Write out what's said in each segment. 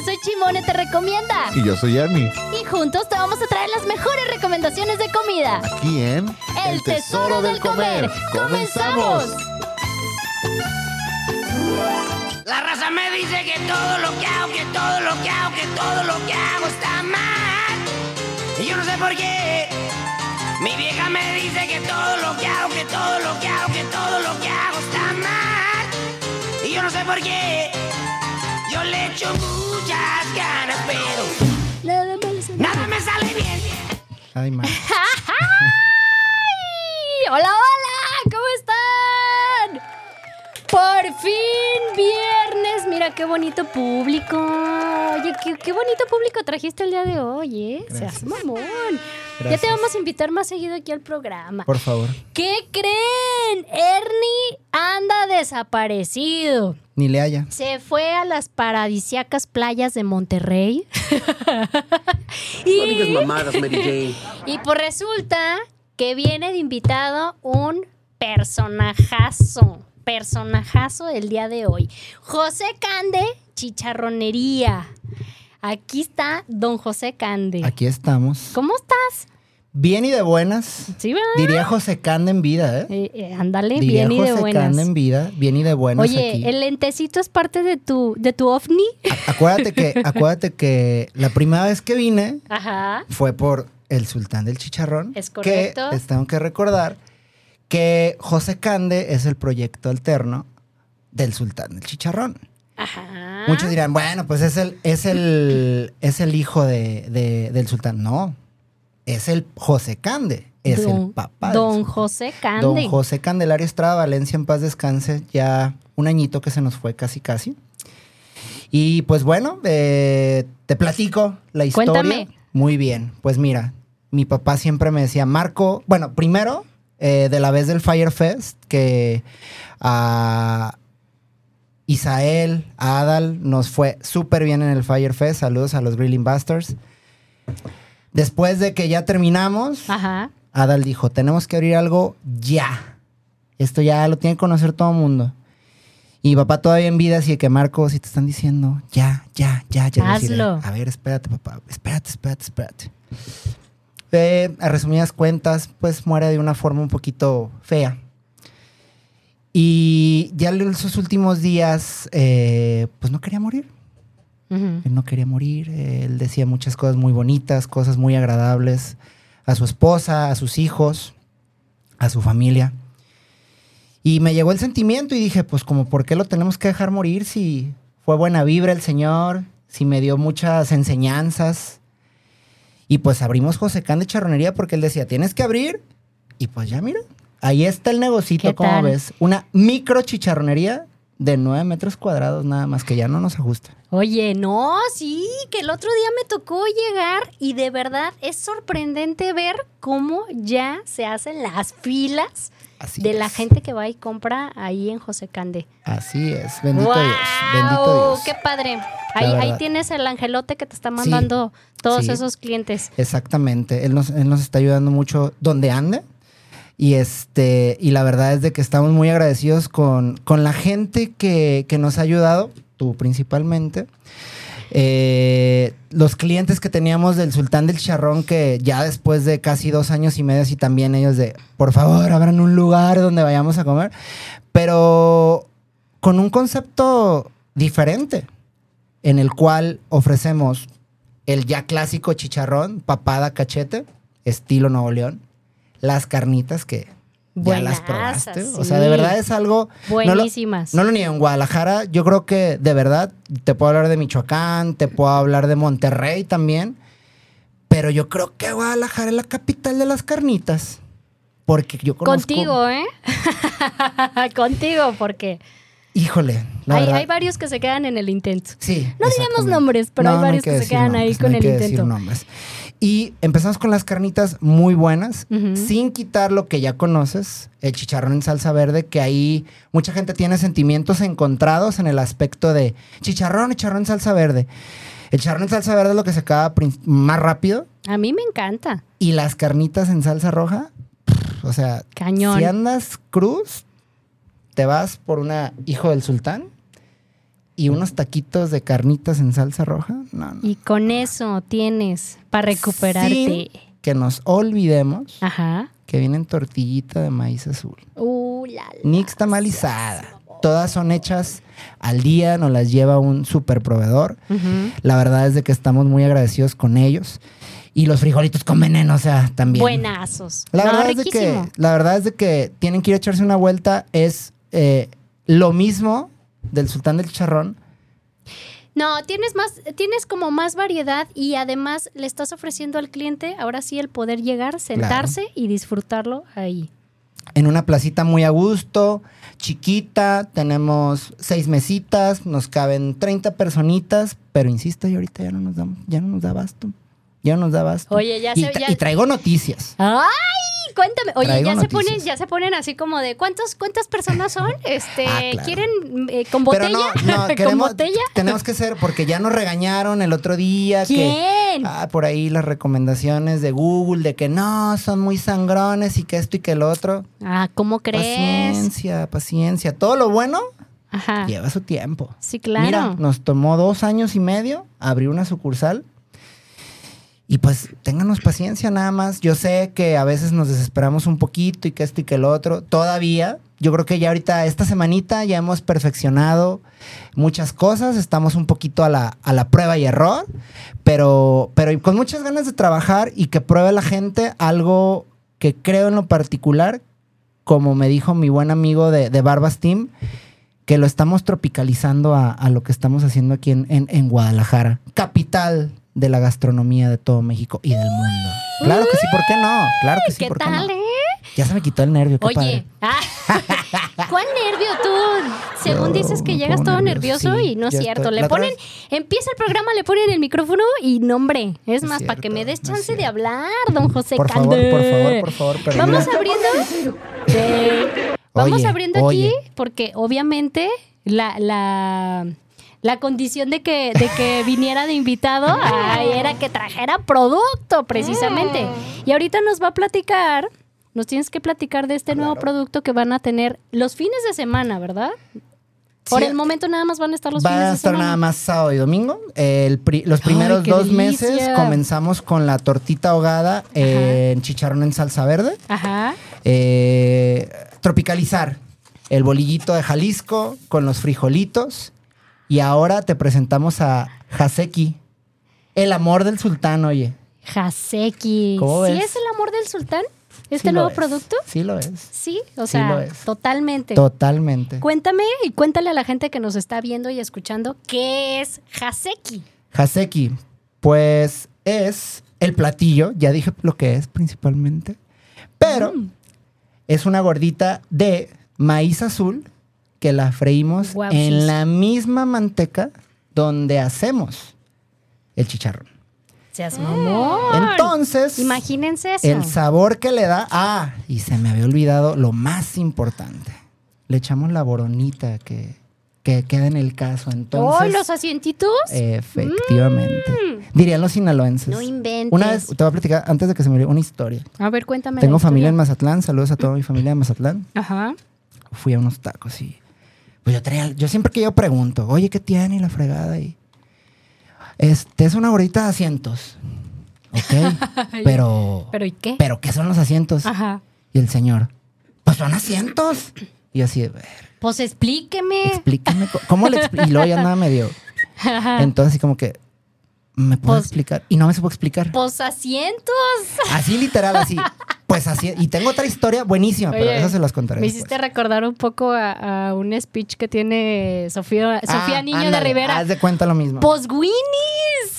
Yo soy Chimone Te Recomienda. Y yo soy Ernie. Y juntos te vamos a traer las mejores recomendaciones de comida. Aquí en El, tesoro, del comer. ¡Comenzamos! La raza me dice que todo lo que hago, que todo lo que hago, que todo lo que hago está mal. Y yo no sé por qué. Mi vieja me dice que todo lo que hago, que todo lo que hago, que todo lo que hago está mal. Y yo no sé por qué. Yo le echo muchas ganas, pero Nada más. nada me sale bien. Ay, man. ¡Ay! ¡Hola, hola! ¿Cómo están? Por fin, viernes. Mira qué bonito público. Oye, qué, qué bonito público trajiste el día de hoy, ¿eh? Seas Gracias. mamón. Ya te vamos a invitar más seguido aquí al programa. Por favor. ¿Qué creen? Ernie anda desaparecido. Ni le haya. Se fue a las paradisiacas playas de Monterrey. No y, mamadas, Mary Jane. y pues resulta que viene de invitado un personajazo. Personajazo del día de hoy. José Cande, chicharronería. Aquí está don José Cande. Aquí estamos. ¿Cómo estás? Bien y de buenas. ¿Sí, verdad? Diría José Cande en vida, ¿eh? Eh, eh, ándale, Diría bien y de José buenas. Cande en vida. Bien y de buenas Oye, aquí. el lentecito es parte de tu, de tu ovni. A- Acuérdate que, acuérdate que la primera vez que vine Ajá. fue por el sultán del chicharrón. Es correcto. Que les tengo que recordar que José Cande es el proyecto alterno del sultán del chicharrón. Ajá. Muchos dirán, bueno, pues es el, es el, es el hijo de, de- del sultán. No, es el José Cande, es Don- el papá. Don. José Cande. Don José Candelario Estrada Valencia, en paz descanse, ya un añito que se nos fue casi casi. Y pues bueno, eh, te platico la historia. Cuéntame. Muy bien, pues mira, mi papá siempre me decía, Marco, bueno, primero, eh, de la vez del Fire Fest, que a Isael, a Adal, nos fue súper bien en el Fire Fest. Saludos a los Grilling Busters. Después de que ya terminamos, Ajá. Adal dijo, tenemos que abrir algo ya. Esto ya lo tiene que conocer todo el mundo. Y papá todavía en vida, así de que Marco, si te están diciendo, ya, ya, ya, ya. Hazlo. a ver, espérate, papá, espérate, espérate, espérate. Eh, a resumidas cuentas, pues muere de una forma un poquito fea. Y ya en sus últimos días, eh, pues no quería morir. Él no quería morir. Él decía muchas cosas muy bonitas, cosas muy agradables a su esposa, a sus hijos, a su familia. Y me llegó el sentimiento y dije, pues como, ¿por qué lo tenemos que dejar morir si fue buena vibra el Señor, si me dio muchas enseñanzas? Y pues abrimos José Can de Charronería porque él decía, tienes que abrir. Y pues ya mira, ahí está el ¿Qué negocito, como ves. Una micro chicharronería de 9 metros cuadrados nada más, que ya no nos ajusta. Oye, no, sí, que el otro día me tocó llegar y de verdad es sorprendente ver cómo ya se hacen las filas Así de la gente que va y compra ahí en José Cande. Así es. Bendito. Dios. Bendito Dios. ¡Qué padre! Ahí, ahí tienes el angelote que te está mandando todos sí. esos clientes. Exactamente. Él nos, él nos está ayudando mucho donde ande. Y este, y la verdad es de que estamos muy agradecidos con, con la gente que, que nos ha ayudado, tú principalmente. Eh, los clientes que teníamos del Sultán del Charrón, que ya después de casi dos años y medio, y también ellos de, por favor, abran un lugar donde vayamos a comer, pero con un concepto diferente, en el cual ofrecemos el ya clásico chicharrón, papada, cachete, estilo Nuevo León, las carnitas que ya las probaste. O sea, de verdad es algo... no lo- Buenísimas. no lo niego, en Guadalajara yo creo que de verdad te puedo hablar de Michoacán, te puedo hablar de Monterrey también, pero yo creo que Guadalajara es la capital de las carnitas. Porque yo conozco... Contigo, ¿eh? Contigo, porque Híjole, la hay, verdad. hay varios que se quedan en el intento. Sí. No exactamente. nombres, pero hay hay varios que se quedan ahí con hay el que decir intento. nombres. Y empezamos con las carnitas muy buenas, sin quitar lo que ya conoces, el chicharrón en salsa verde, que ahí mucha gente tiene sentimientos encontrados en el aspecto de chicharrón, chicharrón en salsa verde. El chicharrón en salsa verde es lo que se acaba más rápido A mí me encanta. y las carnitas en salsa roja, pff, o sea, Cañón. si andas cruz, te vas por una hijo del sultán y unos taquitos de carnitas en salsa roja. No, no. Y con eso tienes para recuperarte. Sin que nos olvidemos Ajá. que vienen tortillita de maíz azul. Uh, la, la. Nix tamalizada. Todas son hechas al día, nos las lleva un super proveedor. La verdad es de que estamos muy agradecidos con ellos. Y los frijolitos con veneno, o sea, también. Buenazos. La, No, verdad es de que, la verdad es de que tienen que ir a echarse una vuelta. Es eh, lo mismo del sultán del chicharrón. No, tienes más, tienes como más variedad y además le estás ofreciendo al cliente ahora sí el poder llegar, sentarse y disfrutarlo ahí. en una placita muy a gusto, chiquita, tenemos seis mesitas, nos caben 30 personitas, pero insisto, y ahorita ya no nos da, ya no nos da abasto. Ya no nos da abasto. Oye, ya y, se- ya- y traigo noticias. ¡Ay! Cuéntame. Oye, ya se ponen, ya se ponen así como de ¿cuántos, cuántas personas son? Este, Ah, claro. ¿quieren eh, con botella? Pero no, no, ¿Con queremos, botella? tenemos que ser, porque ya nos regañaron el otro día que ¿Quién? ah, por ahí las recomendaciones de Google de que no, son muy sangrones y que esto y que el otro. Ah, ¿cómo crees? Paciencia, paciencia. Todo lo bueno Ajá. lleva su tiempo. Sí, claro. Mira, nos tomó dos años y medio abrir una sucursal. Y pues ténganos paciencia nada más. Yo sé que a veces nos desesperamos un poquito y que esto y que el otro. Todavía, yo creo que ya ahorita, esta semanita, ya hemos perfeccionado muchas cosas. Estamos un poquito a la, a la prueba y error. Pero, pero con muchas ganas de trabajar y que pruebe la gente algo que creo en lo particular, como me dijo mi buen amigo de, de Barbas Team, que lo estamos tropicalizando a, lo que estamos haciendo aquí en- en Guadalajara, capital de la gastronomía de todo México y del mundo. Claro que sí, ¿por qué no? Claro que sí, ¿Qué ¿por qué tal, no? eh? Ya se me quitó el nervio, qué Oye, padre. ah, ¿cuál nervio tú? Según Yo dices que llegas todo nervioso, nervioso sí, y no es cierto. estoy. Le ponen, empieza el programa, le ponen el micrófono y nombre. Es más, para que me des no chance de hablar, don José Por favor, por favor, por favor, pero Vamos mira. abriendo. Vamos abriendo oye. aquí porque obviamente la, la, la condición de que, de que viniera de invitado ay, era que trajera producto precisamente. Y ahorita nos va a platicar, nos tienes que platicar de este nuevo producto que van a tener los fines de semana, ¿verdad? Por Sí, el momento nada más van a estar los Va fines a de estar semana. nada más sábado y domingo. El pri- los primeros dos delicia. meses comenzamos con la tortita ahogada en chicharrón en salsa verde. Ajá. Eh, tropicalizar el bolillito de Jalisco con los frijolitos. Y ahora te presentamos a Haseki, el amor del sultán, oye. Haseki. ¿Cómo ¿Sí ves? es el amor del sultán? ¿Este Sí nuevo es, producto? Sí lo es. Sí, o Sí sea, lo es. totalmente. Totalmente. Cuéntame y cuéntale a la gente que nos está viendo y escuchando qué es Haseki. Haseki, pues es el platillo, ya dije lo que es principalmente, pero Mm. es una gordita de maíz azul que la freímos sí. en la misma manteca donde hacemos el chicharrón. Seas mamón. Entonces, Imagínense eso. el sabor que le da, ah, y se me había olvidado lo más importante. Le echamos la boronita que, que queda en el caso. Entonces, ¡Oh, los asientitos! Efectivamente. Dirían los sinaloenses. No inventes. Una vez, te voy a platicar, antes de que se me olvide, una historia. A ver, cuéntame. Tengo familia en. Mazatlán, saludos a toda mi familia de Mazatlán. Ajá. Fui a unos tacos y pues yo traía, yo siempre que yo pregunto, oye, ¿qué tiene? La fregada y este es una gordita de asientos. Ok, pero, ¿Pero y qué? pero ¿qué son los asientos? Ajá. Y el señor, pues son asientos. Y yo así, "Ver, Pues explíqueme. explíqueme, ¿cómo le explico? Y luego ya andaba medio. Entonces así como que, ¿me puedo Pues- explicar? Y no me supo explicar. Pues asientos. Así literal, así. Pues así. Y tengo otra historia buenísima, pero eso se las contaré. Me después. hiciste recordar un poco a, a un speech que tiene Sofía, Sofía Ah, Niño de Rivera. Haz de cuenta lo mismo. Pues Winnie's.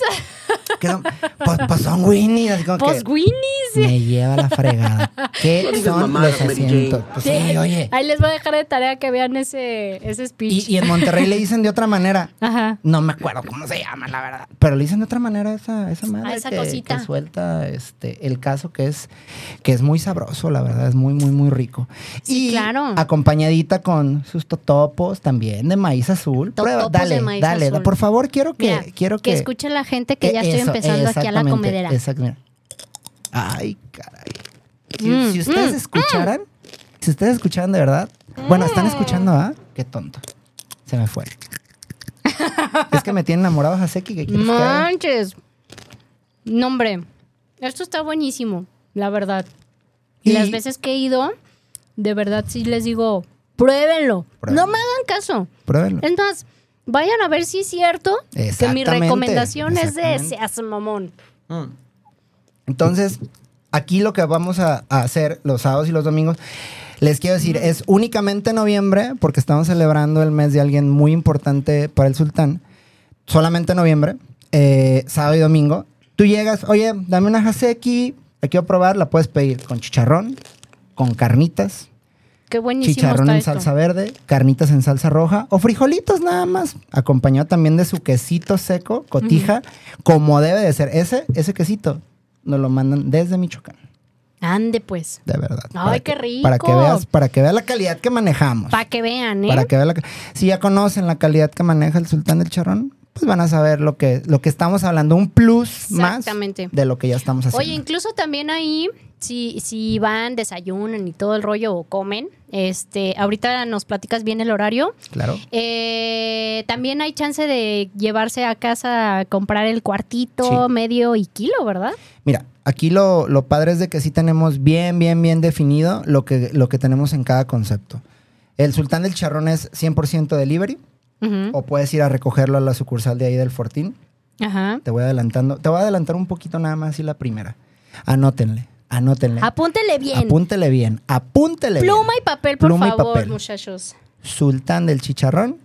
Que son- pues, pues son Winnie. Así como Pues que Winnie's. me lleva la fregada. ¿Qué No son los asientos? Pues sí, oye. Ahí les voy a dejar de tarea que vean ese, ese speech. Y, y en Monterrey le dicen de otra manera. Ajá. No me acuerdo cómo se llama, la verdad. Pero le dicen de otra manera esa, esa madre A esa que, cosita. que suelta este, el caso que es, que es muy sabroso, la verdad, es muy, muy, muy rico. Sí, y claro. acompañadita con sus totopos también de maíz azul. Prueba, dale, de maíz dale, azul. por favor, quiero que, Mira, quiero que que, escuche la gente que ya estoy eso, empezando aquí a la exactamente, comedera. Exacto, mira. Ay, caray. Si, Mm, si ustedes mm, escucharan, si ustedes escucharan de verdad, bueno, están escuchando, ¿ah? Qué tonto. Se me fue. es que me tiene enamorado Haseki. ¿Qué quieres que? Manches. No, hombre. Esto está buenísimo, la verdad. Y Y- las veces que he ido, de verdad sí les digo, pruébenlo. Pruébenlo. No me hagan caso. Pruébenlo. Es más, vayan a ver si es cierto que mi recomendación es de seas mamón. Mm. Entonces, aquí lo que vamos a, a hacer los sábados y los domingos, les quiero decir, es únicamente noviembre, porque estamos celebrando el mes de alguien muy importante para el sultán. Solamente noviembre, eh, sábado y domingo. Tú llegas, oye, dame una haseki, la quiero probar, la puedes pedir con chicharrón, con carnitas, Qué buenísimo chicharrón está en esto. salsa verde, carnitas en salsa roja o frijolitos nada más, acompañado también de su quesito seco, cotija, como debe de ser. Ese, ese quesito nos lo mandan desde Michoacán, Ande pues. de verdad. Ay, qué que- rico. Para que veas, para que veas la calidad que manejamos. Para que vean, ¿eh? Para que veas la si ya conocen la calidad que maneja el sultán del charrón, pues van a saber lo que, lo que estamos hablando, un plus más de lo que ya estamos haciendo. Oye, incluso también ahí, si, si van, desayunan y todo el rollo o comen, este, ahorita nos platicas bien el horario. claro. Eh, también hay chance de llevarse a casa a comprar el cuartito, Sí. medio y kilo, ¿verdad? Mira, aquí lo, lo padre es de que sí tenemos bien, bien, bien definido lo que, lo que tenemos en cada concepto. El sultán del charrón es 100% delivery O puedes ir a recogerlo a la sucursal de ahí del Fortín. Ajá. Te voy adelantando, te voy a adelantar un poquito nada más y la primera. Anótenle, anótenle. Apúntele bien. Apúntele bien, apúntele bien. Pluma y papel, por Pluma y favor, papel. muchachos. Sultán del chicharrón,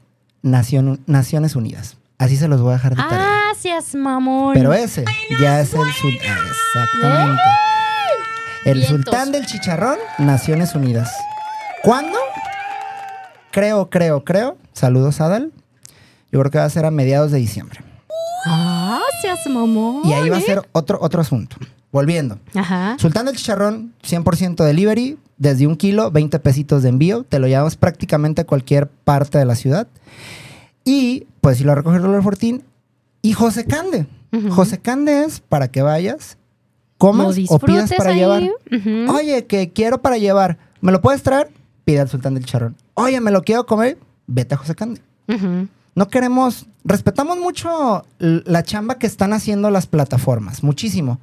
Nación- Naciones Unidas. Así se los voy a dejar de tarea. Seas mamón. Pero ese ya es el sultán. Exactamente. El Vientos. sultán del chicharrón, Naciones Unidas. ¿Cuándo? Creo, creo, creo. Saludos, Adal. Yo creo que va a ser a mediados de diciembre. Ah, seas mamón. Y ahí va a ser otro, otro asunto. Volviendo. Ajá. Sultán del chicharrón, 100% delivery, desde un kilo, 20 pesitos de envío. Te lo llevas prácticamente a cualquier parte de la ciudad. Y pues si lo recoges el Fortín. Y José Cande. José Cande es para que vayas, comas o pidas para ahí. llevar. Oye, que quiero para llevar. ¿Me lo puedes traer? Pide al sultán del charrón. Oye, me lo quiero comer. Vete a José Cande. Ujú. No queremos, respetamos mucho la chamba que están haciendo las plataformas, muchísimo.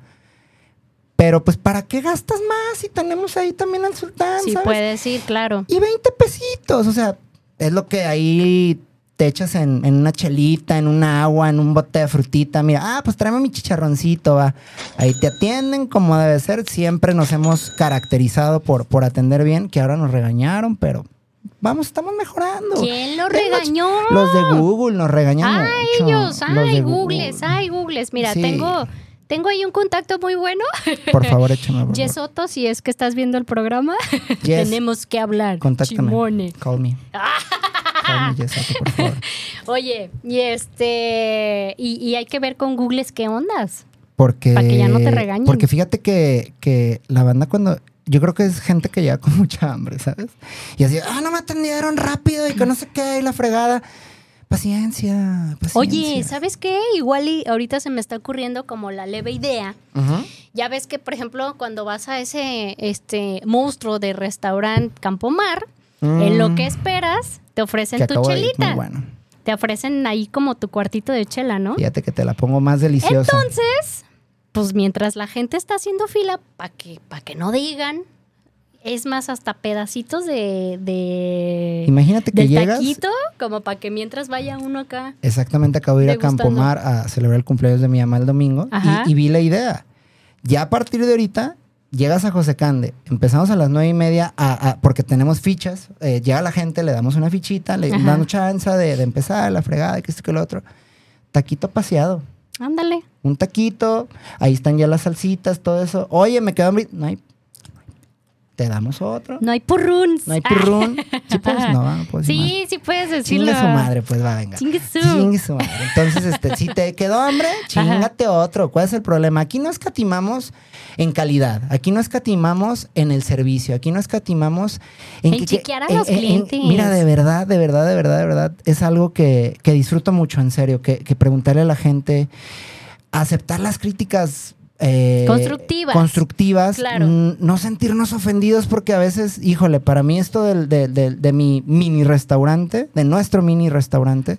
Pero pues, ¿para qué gastas más si tenemos ahí también al sultán? Sí, ¿sabes? puedes ir, claro. Y 20 pesitos, o sea, es lo que ahí te echas en, en una chelita, en un agua, en un bote de frutita. Mira, ah, pues tráeme mi chicharroncito, va. Ahí te atienden como debe ser. Siempre nos hemos caracterizado por, por atender bien, que ahora nos regañaron, pero vamos, estamos mejorando. ¿Quién lo regañó? Los de Google nos regañan Ay, mucho. ellos, Los ay, googles, Google. ay, googles. Mira, Sí. tengo, tengo ahí un contacto muy bueno. Por favor, échame. por. Yesoto, si es que estás viendo el programa, Yes. tenemos que hablar. Contáctame. Chimone. Call me. Call me, Yesato, por favor. Oye, y este, y, y hay que ver con googles qué ondas. Porque, Pa' que ya no te regañen. Porque fíjate que, que la banda cuando... Yo creo que es gente que llega con mucha hambre, ¿sabes? Y así, ah, no me atendieron rápido y que no sé qué, y la fregada. Paciencia, paciencia. Oye, ¿sabes qué? Igual y ahorita se me está ocurriendo como la leve idea. Ya ves que, por ejemplo, cuando vas a ese este monstruo de restaurante Campomar, en lo Mm, que esperas, te ofrecen tu chelita. Muy bueno. Te ofrecen ahí como tu cuartito de chela, ¿no? Fíjate que te la pongo más deliciosa. Entonces, pues mientras la gente está haciendo fila, para que, pa' que no digan, es más, hasta pedacitos de. de Imagínate que del llegas... taquito, como para que mientras vaya uno acá. Exactamente, acabo de ir a. Campomar a celebrar el cumpleaños de mi mamá el domingo y, y vi la idea. Ya a partir de ahorita, llegas a José Cande, empezamos a las nueve y media a- a- porque tenemos fichas, eh, llega la gente, le damos una fichita, le Ajá. damos chance de, de empezar la fregada, que esto que lo otro. Taquito paseado. Ándale. Un taquito, ahí están ya las salsitas, todo eso. Oye, me quedo. No hay. Te damos otro. No hay purruns. No hay pirrún. Sí, pues no, no puedo decir más. Sí, sí puedes decirlo. Chingue su madre, pues va, venga. Chingue su. Chingue su madre. Entonces, este, si te quedó hambre, chingate otro. ¿Cuál es el problema? Aquí no escatimamos en calidad. Aquí no escatimamos en el servicio. Aquí no escatimamos en, En que- a en- los en- en- clientes. mira, de verdad, de verdad, de verdad, de verdad, es algo que, que disfruto mucho, en serio. Que, que preguntarle a la gente, aceptar las críticas. Eh, Constructivas. Constructivas. Claro. mm, No sentirnos ofendidos porque a veces, híjole, para mí esto del- del- del- de mi mini restaurante, de nuestro mini restaurante,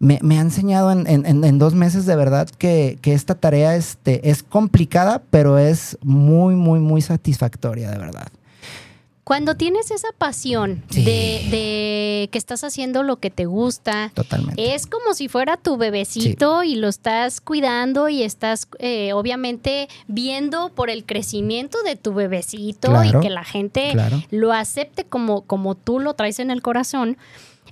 me, me ha enseñado en, en- en- en dos meses de verdad que, que esta tarea este, es complicada, pero es muy, muy, muy satisfactoria, de verdad. Cuando tienes esa pasión Sí. de, de que estás haciendo lo que te gusta, Totalmente. es como si fuera tu bebecito y lo estás cuidando y estás eh, obviamente viendo por el crecimiento de tu bebecito Claro, y que la gente claro. lo acepte como, como tú lo traes en el corazón.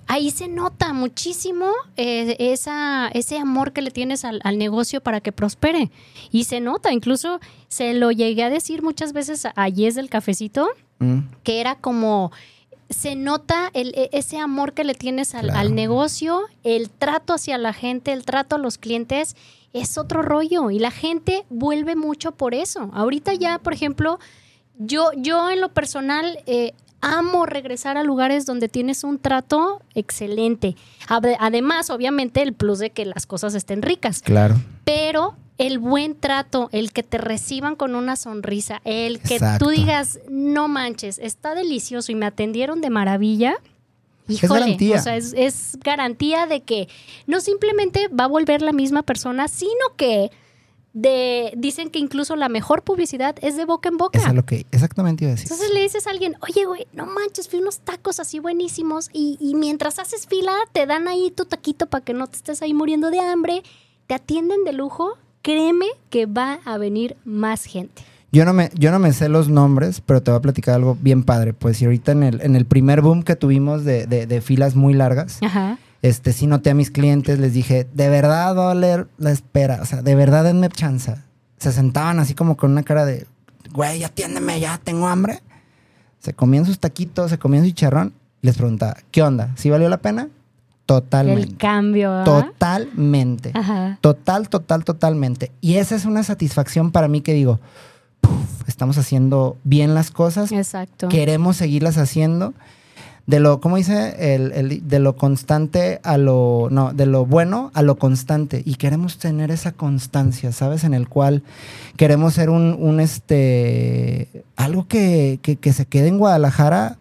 Ahí se nota muchísimo eh, esa, ese amor que le tienes al, al negocio para que prospere. Y se nota, incluso se lo llegué a decir muchas veces a Yes del cafecito, Mm, que era como se nota el- e- ese amor que le tienes al, Claro. al negocio, el trato hacia la gente, el trato a los clientes, es otro rollo y la gente vuelve mucho por eso. Ahorita ya, por ejemplo, yo, yo en lo personal eh, amo regresar a lugares donde tienes un trato excelente. Ade- Además, obviamente, el plus de que las cosas estén ricas claro. pero el buen trato, el que te reciban con una sonrisa, el que Exacto. tú digas, no manches, está delicioso y me atendieron de maravilla. Híjole, garantía. o sea, es, es garantía de que no simplemente va a volver la misma persona, sino que de, dicen que incluso la mejor publicidad es de boca en boca. Eso es lo que exactamente iba a decir. Entonces le dices a alguien, oye, güey, no manches, fui unos tacos así buenísimos y, y mientras haces fila te dan ahí tu taquito para que no te estés ahí muriendo de hambre, te atienden de lujo, créeme que va a venir más gente. Yo no, me, yo no me sé los nombres, pero te voy a platicar algo bien padre. Pues y ahorita en el, en el primer boom que tuvimos de, de- de filas muy largas, Ajá. este, sí noté a mis clientes, les dije, de verdad va a valer la espera, o sea, de verdad denme chance. Se sentaban así como con una cara de, güey, atiéndeme, ya tengo hambre. Se comían sus taquitos, se comían su chicharrón. Les preguntaba, ¿qué onda? ¿Sí valió la pena? Totalmente. El cambio. Totalmente. Ajá. Total, total, totalmente. Y esa es una satisfacción para mí que digo, "Puf, estamos haciendo bien las cosas, Exacto. queremos seguirlas haciendo. De lo, ¿cómo dice? El, el- de lo constante a lo, no, de lo bueno a lo constante. Y queremos tener esa constancia, ¿sabes? En el cual queremos ser un, un este, algo que, que, que se quede en Guadalajara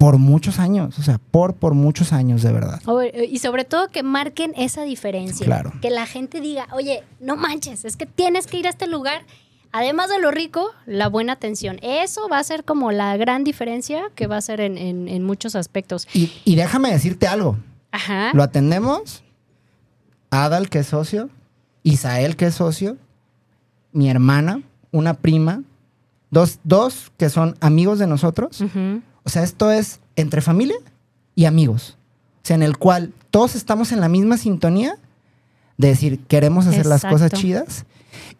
por muchos años, o sea, por, por muchos años, de verdad. Eh, Y sobre todo que marquen esa diferencia. Claro. Que la gente diga, oye, no manches, es que tienes que ir a este lugar. Además de lo rico, la buena atención. Eso va a ser como la gran diferencia que va a ser en, en- en muchos aspectos. Y, y déjame decirte algo. Ajá. Lo atendemos. Adal, que es socio. Isael, que es socio. Mi hermana, una prima. Dos, dos que son amigos de nosotros. Ujú. O sea, esto es entre familia y amigos. O sea, en el cual todos estamos en la misma sintonía de decir, queremos hacer las cosas chidas.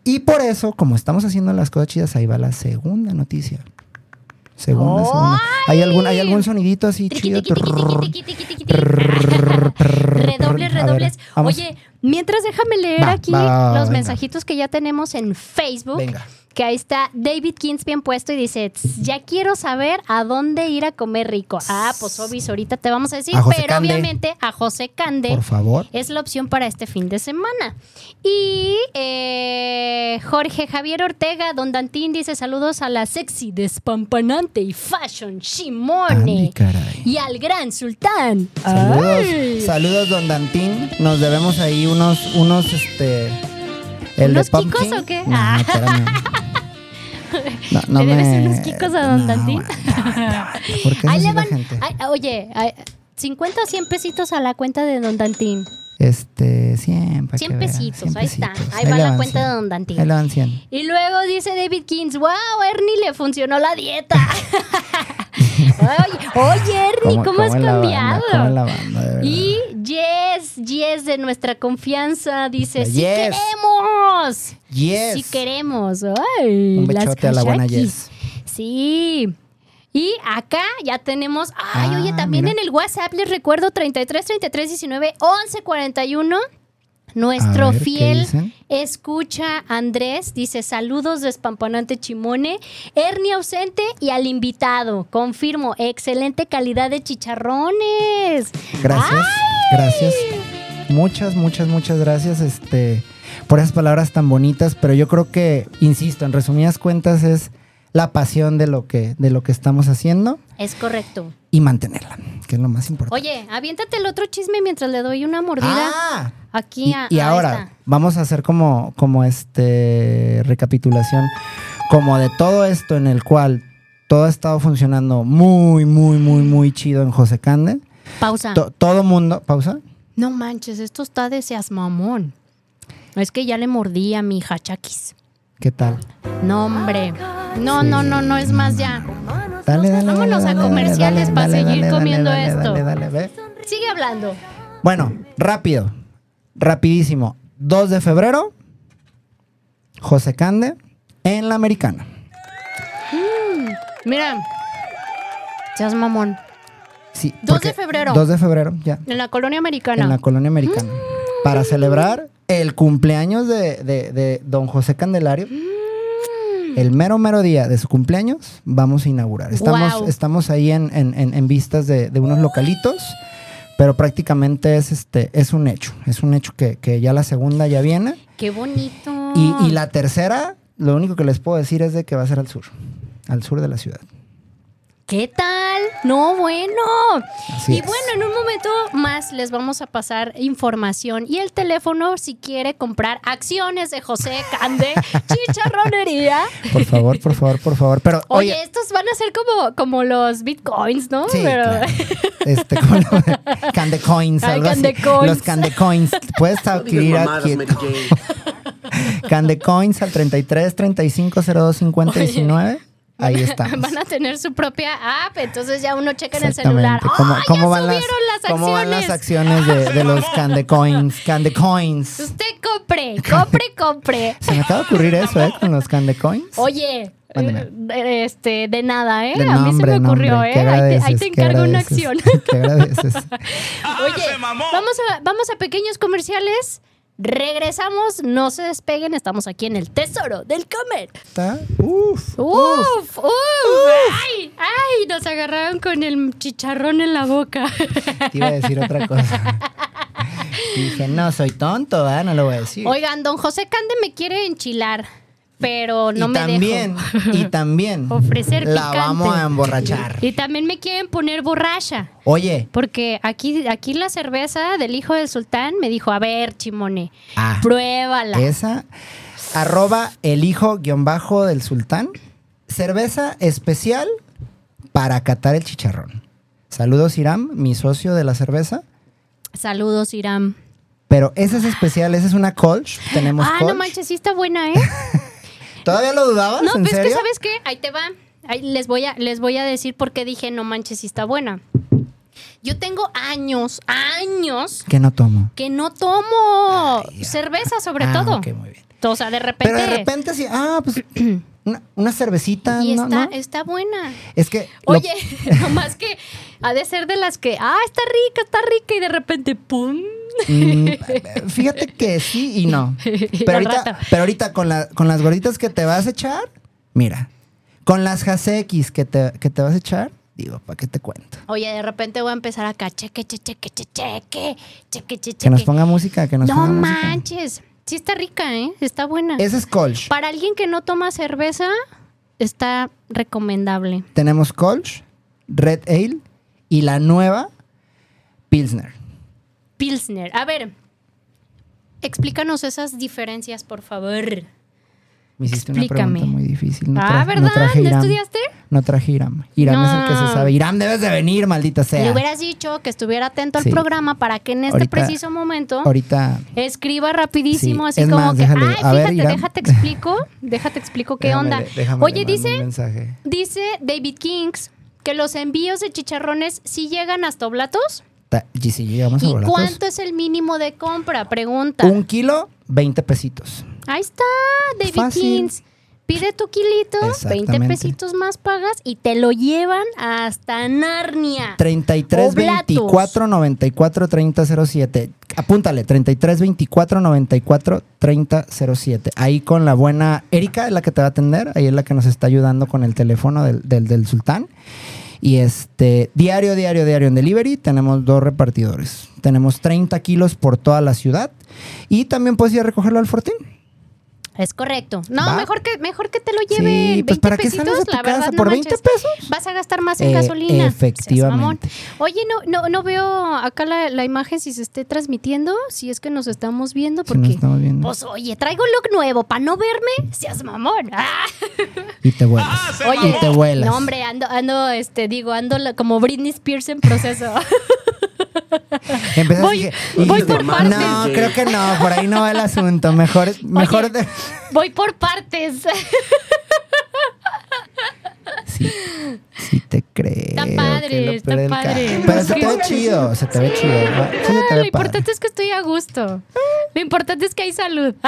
Y por eso, como estamos haciendo las cosas chidas, ahí va la segunda noticia. Segunda, segunda. ¿Hay algún, ¿Hay algún sonidito así chido? Redobles, redobles. Oye, mientras déjame leer Va, aquí va, va, va, los venga. mensajitos que ya tenemos en Facebook. Venga. Que ahí está David Kings bien puesto y dice, "Tss, ya quiero saber a dónde ir a comer rico. Ah, pues obvis, ahorita te vamos a decir, A pero Cande. obviamente a José Cande Por favor. es la opción para este fin de semana. Y eh, Jorge Javier Ortega, Don Dantín dice saludos a la sexy, despampanante y fashion Shimone. Caray. Y al gran sultán. Saludos, Ay. saludos, don Dantín. Nos debemos ahí unos, unos, este. El ¿Unos de Pumpkin. kikos o qué? No, Ah. No, no ¿Le debes me- unos kikos a don Dantín? oye, ay, 50 o 100 pesitos a la cuenta de Don Dantín. Este, 100, para 100 que vea, pesitos, 100 ahí está. Ahí va la cuenta 100. de Don Dantín. Ahí le van 100. Y luego dice David Kings, wow, Ernie le funcionó la dieta. oye, oye, Ernie, ¿cómo, has es la banda? cambiado? ¿Cómo la banda, y Yes, Yes de nuestra confianza dice, sí Yes. queremos. Yes. Sí queremos. Ay, Un las bechote a la buena. Yes. Sí. Y acá ya tenemos. Ay, Ah, oye, también mira. en el WhatsApp les recuerdo 33 33 19 11 41. Nuestro A ver, ¿qué fiel escucha Andrés dice saludos despampanante Chimone, Ernie ausente y al invitado. Confirmo, excelente calidad de chicharrones. Gracias, ¡Ay! gracias. Muchas, muchas, muchas gracias este, por esas palabras tan bonitas, pero yo creo que, insisto, en resumidas cuentas es la pasión de lo que, de lo que estamos haciendo Es correcto. y mantenerla. que es lo más importante. Oye, aviéntate el otro chisme mientras le doy una mordida. Ah, Aquí y, a- y a ahora esta. vamos a hacer como, como este recapitulación, como de todo esto en el cual todo ha estado funcionando muy, muy, muy, muy chido en José Cande. Pausa. To- todo mundo, pausa. No manches, esto está de seas mamón. Es que ya le mordí a mi hija Chakis. ¿Qué tal? No, hombre. No, no, no, no es más ya. Dale, dale. Vámonos dale, a comerciales para seguir comiendo esto. Dale, dale, ve. Sigue hablando. Bueno, rápido, rapidísimo. 2 de febrero, José Cande en la Americana. Mira. Seas mamón. Sí, 2 porque- de febrero. 2 de febrero, ya. En la colonia americana. En la colonia americana. Para celebrar el cumpleaños de, de- de don José Candelario. El mero, mero día de su cumpleaños, vamos a inaugurar. Estamos, estamos ahí en, en- en- en vistas de, de unos localitos, pero prácticamente es, este, es un hecho. Es un hecho que, que ya la segunda ya viene. Qué bonito. Y, y la tercera, lo único que les puedo decir es de que va a ser al sur, al sur de la ciudad. ¿Qué tal? No, bueno. Así y es. bueno, en un momento más les vamos a pasar información y el teléfono si quiere comprar acciones de José Cande, chicharronería. Por favor, por favor, por favor. Pero, Oye, oye, estos van a ser como, como los bitcoins, ¿no? Sí, Pero- claro. Este, como lo de Candy Coins, Ay, algo así. Candy Coins. Los Candy Coins. Puedes adquirir aquí. Candy Coins al 33 35 02 50 19. Ahí estamos. Van a tener su propia app, entonces ya uno checa en el celular. ¿Cómo, ¡Ah, cómo ya van las, subieron las cómo van las acciones! de, de los Candy Coins? Candy Coins. Usted compre, compre, compre. Se me acaba de ocurrir eso, ¿eh? Con los Candy Coins. Oye, Mándeme. eh, este, de nada, ¿eh? De a mí se nombre, me ocurrió, nombre. ¿eh? ¿Qué Ahí te, ahí agradeces? te ¿Qué encargo una agradeces? acción. ¿Qué agradeces? Oye, vamos a, vamos a pequeños comerciales. Regresamos, no se despeguen, estamos aquí en el tesoro del comer. Está- Uf. ¡Uf! ¡Uf! ¡Ay! ¡Ay! Nos agarraron con el chicharrón en la boca. Te iba a decir otra cosa. Dije, no, soy tonto, ¿verdad? No lo voy a decir. Oigan, don José Cande me quiere enchilar, pero no y me también, dejo. y también Ofrecer la picante. vamos a emborrachar. Y también me quieren poner borracha. Oye, Porque aquí, aquí la cerveza del hijo del sultán me dijo, a ver, Chimone, Ah. pruébala. esa arroba el hijo guion bajo del sultán, cerveza especial para catar el chicharrón. Saludos Iram, mi socio de la cerveza. Saludos, Iram. Pero esa es especial, esa es una Kolsch. Tenemos Ah, no manches, sí está buena, ¿eh? ¿Todavía lo dudabas? No, ¿En pero es que, serio? ¿sabes qué? Ahí te va. Ahí les voy a, les voy a decir por qué dije no manches si está buena. Yo tengo años, años Que no tomo. que no tomo Ay, cerveza sobre Ah, todo. muy bien. O sea, de repente. Pero de repente sí, ah, pues una, una cervecita, y ¿no? está, ¿no? está buena. Es que lo- Oye, nomás que ha de ser de las que, ah, está rica, está rica, y de repente, ¡pum! Mm, fíjate que sí y no. Pero ahorita, pero ahorita con, la, con las gorditas que te vas a echar, mira, con las Hasekis que te, que te vas a echar, digo, ¿para qué te cuento? Oye, de repente voy a empezar acá, cheque, cheque, cheque, cheque, cheque, cheque, cheque. Que nos ponga música, que nos No ponga música. manches. Sí está rica, ¿eh? Está buena. Ese es Kolsch. Para alguien que no toma cerveza, está recomendable. Tenemos Kolsch, Red Ale y la nueva Pilsner. Pilsner. A ver, explícanos esas diferencias, por favor. Me hiciste Explícame. una pregunta muy difícil. No ah, ¿verdad? No traje ¿No Iram. estudiaste? No traje Iram. Iram es el que se sabe. Iram, debes de venir, maldita sea. Le hubieras dicho que estuviera atento al Sí. programa para que en este Ahorita- preciso momento Ahorita escriba rapidísimo, Sí, así es como más, que, déjale, ay, ver, fíjate, déjate explico, déjate explico qué Déjame onda. déjame Oye, dice, dice David Kings que los envíos de chicharrones sí llegan hasta Oblatos. Y si llegamos a ¿Y cuánto es el mínimo de compra? Pregunta. Un kilo, 20 pesitos. Ahí está, David Fácil. Kings. Pide tu kilito, 20 Exactamente. pesitos más pagas y te lo llevan hasta Narnia. 33 Oblatos. 24 94 30 07. Apúntale, 33 24 94 30 07. Ahí con la buena Erika, es la que te va a atender. Ahí es la que nos está ayudando con el teléfono del, del, del sultán. Y este, diario, diario, diario en delivery, tenemos dos repartidores. Tenemos 30 kilos por toda la ciudad. Y también puedes ir a recogerlo al Fortín. Es correcto. No, ¿Va? mejor que, mejor que te lo lleven. Sí, pues 20 ¿para pesitos, sales a tu la verdad, no ¿Por 20 manches. pesos? Vas a gastar más en Eh, gasolina. efectivamente. Oye, no, no, no veo acá la, la imagen si se esté transmitiendo, si es que nos estamos viendo, porque. nos estamos viendo. Pues oye, traigo un look nuevo para no verme, seas mamón. Ah. Y te vuelas. Oye, y te vuelas. no hombre, ando, ando, este, digo, ando la- como Britney Spears en proceso. Empezaste Voy- dije, por partes. No, creo que no, por ahí no va el asunto. Mejor, mejor. de- Voy por partes. Sí, sí te creo. Está padre, está padre. Pero se te ve chido, se te ve chido. ¿va? Sí, se te ve lo importante es que estoy a gusto. Lo importante es que hay salud.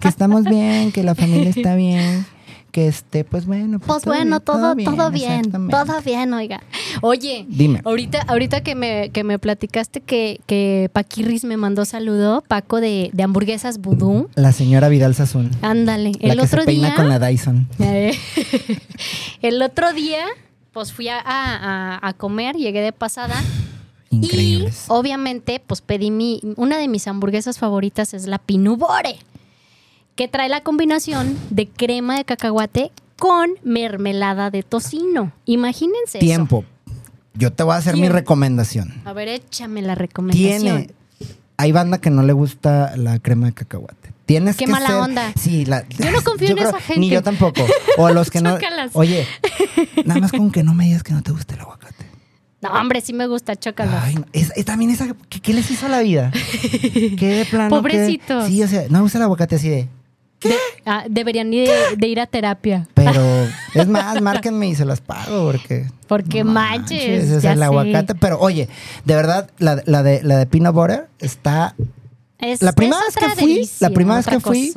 Que estamos bien, que la familia está bien, que esté, pues bueno. Pues bueno, todo, todo bien, todo bien, oiga. Oye, Dime. ahorita, ahorita que me, que me platicaste que, que Paquirris me mandó saludo, Paco de, de hamburguesas vudú. La señora Vidal Sassoon. Ándale, La el que otro se peina día. con la Dyson. Eh, el otro día, pues fui a, a- a comer, llegué de pasada. Increíbles. Y obviamente, pues pedí mi. Una de mis hamburguesas favoritas es la Pinubore, que trae la combinación de crema de cacahuate con mermelada de tocino. Imagínense. eso. Tiempo. Yo te voy a hacer mi recomendación. A ver, échame la recomendación. Tiene. Hay banda que no le gusta la crema de cacahuate. Tienes Qué que mala ser- onda. Sí, la- Yo no confío en creo- esa gente. Ni yo tampoco. O los que no. Oye, nada más con que no me digas que no te gusta el aguacate. No, hombre, sí me gusta, chócalos. Ay, es, es también esa. ¿qué, qué les hizo a la vida? ¿Qué de plano? Pobrecitos. sí, o sea, no me gusta el aguacate así de. De- ah, deberían ir de, de ir a terapia. Pero es más, márquenme y se las pago porque. Porque manches, es ya el sé. aguacate. Pero oye, de verdad, la, la de, la de peanut butter está. Es- La primera es vez que fui, delicia, la primera vez que fui,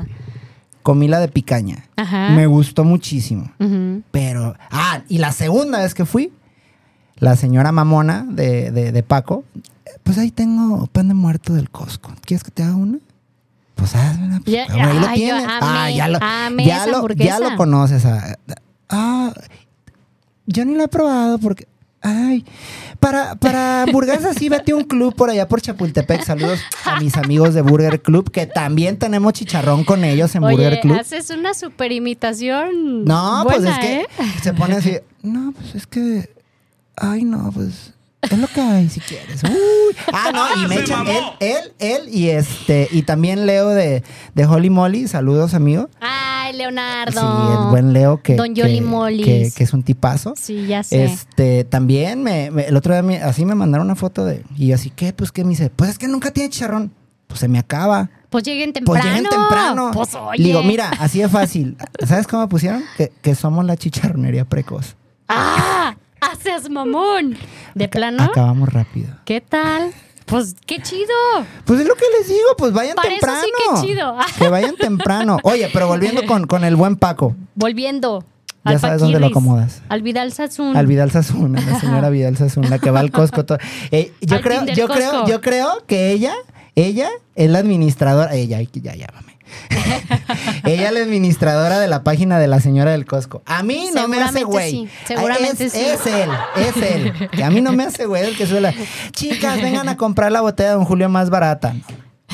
comí la de picaña. Ajá. Me gustó muchísimo. Ujú. Pero. Ah, y la segunda vez que fui, la señora mamona de, de, de Paco, pues ahí tengo pan de muerto del Costco. ¿Quieres que te haga una? Pues hazme pues, Ya- ahí lo ay, yo tienes. amé- ah, ya lo, ya lo, ya lo conoces. ah, ah, yo ni lo he probado porque. Ay, para, para hamburguesas sí vete a un club por allá por Chapultepec. Saludos a mis amigos de Burger Club, que también tenemos chicharrón con ellos en Burger Club. haces una super imitación. No, buena, pues es que ¿eh? se pone así. No, pues es que. Ay, no, pues. Es lo que hay, si quieres. Uy. Ah, no, y me echan él, él, él y este. Y también Leo de, de Holy Molly. Saludos, amigo. Ay, Leonardo. Sí, el buen Leo que. Don que- Yoli Mollis. que, que es un tipazo. Sí, ya sé. Este, también me, me- el otro día me- así me mandaron una foto de. Y yo así, ¿qué? Pues qué me dice, pues es que nunca tiene chicharrón. Pues se me acaba. Pues lleguen temprano. Pues lleguen temprano. Pues oye. Digo, mira, así de fácil. ¿Sabes cómo pusieron? Que, que somos la chicharronería precoz. ¡Ah! ¡Haces mamón! ¿De plano? Acabamos rápido. ¿Qué tal? Pues qué chido. Pues es lo que les digo, pues vayan Para eso temprano. sí que chido. Que vayan temprano. Oye, pero volviendo con, con el buen Paco. Volviendo. Ya al sabes dónde lo acomodas. Al Vidal Sassoon. Al Vidal Sassoon, a la señora Vidal Sassoon, la que va al Costco. todo. Eh, yo Al creo, yo Costco. creo, yo creo que ella, ella es la administradora. Ella, ay, ya llámame. ella es la administradora de la página de la señora del Costco. A mí no me hace güey. sí, seguramente es, sí. Es él, es él. Que a mí no me hace güey el que suele. Chicas, vengan a comprar la botella de Don Julio más barata.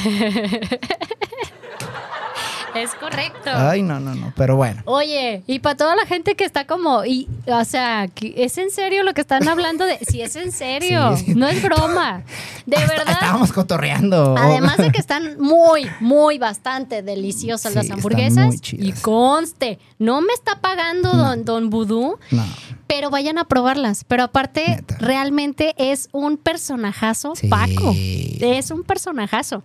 Es correcto. Ay, no, no, no. Pero bueno. Oye, y para toda la gente que está como, y, o sea, ¿es en serio lo que están hablando de? Sí, es en serio, Sí, sí. no es broma. De Hasta- verdad. Estábamos cotorreando. Además de que están muy, muy bastante deliciosas Sí, las hamburguesas. muy Y conste, no me está pagando don, don Vudú, No. pero vayan a probarlas. Pero aparte, Neta. realmente es un personajazo. Paco. Es un personajazo.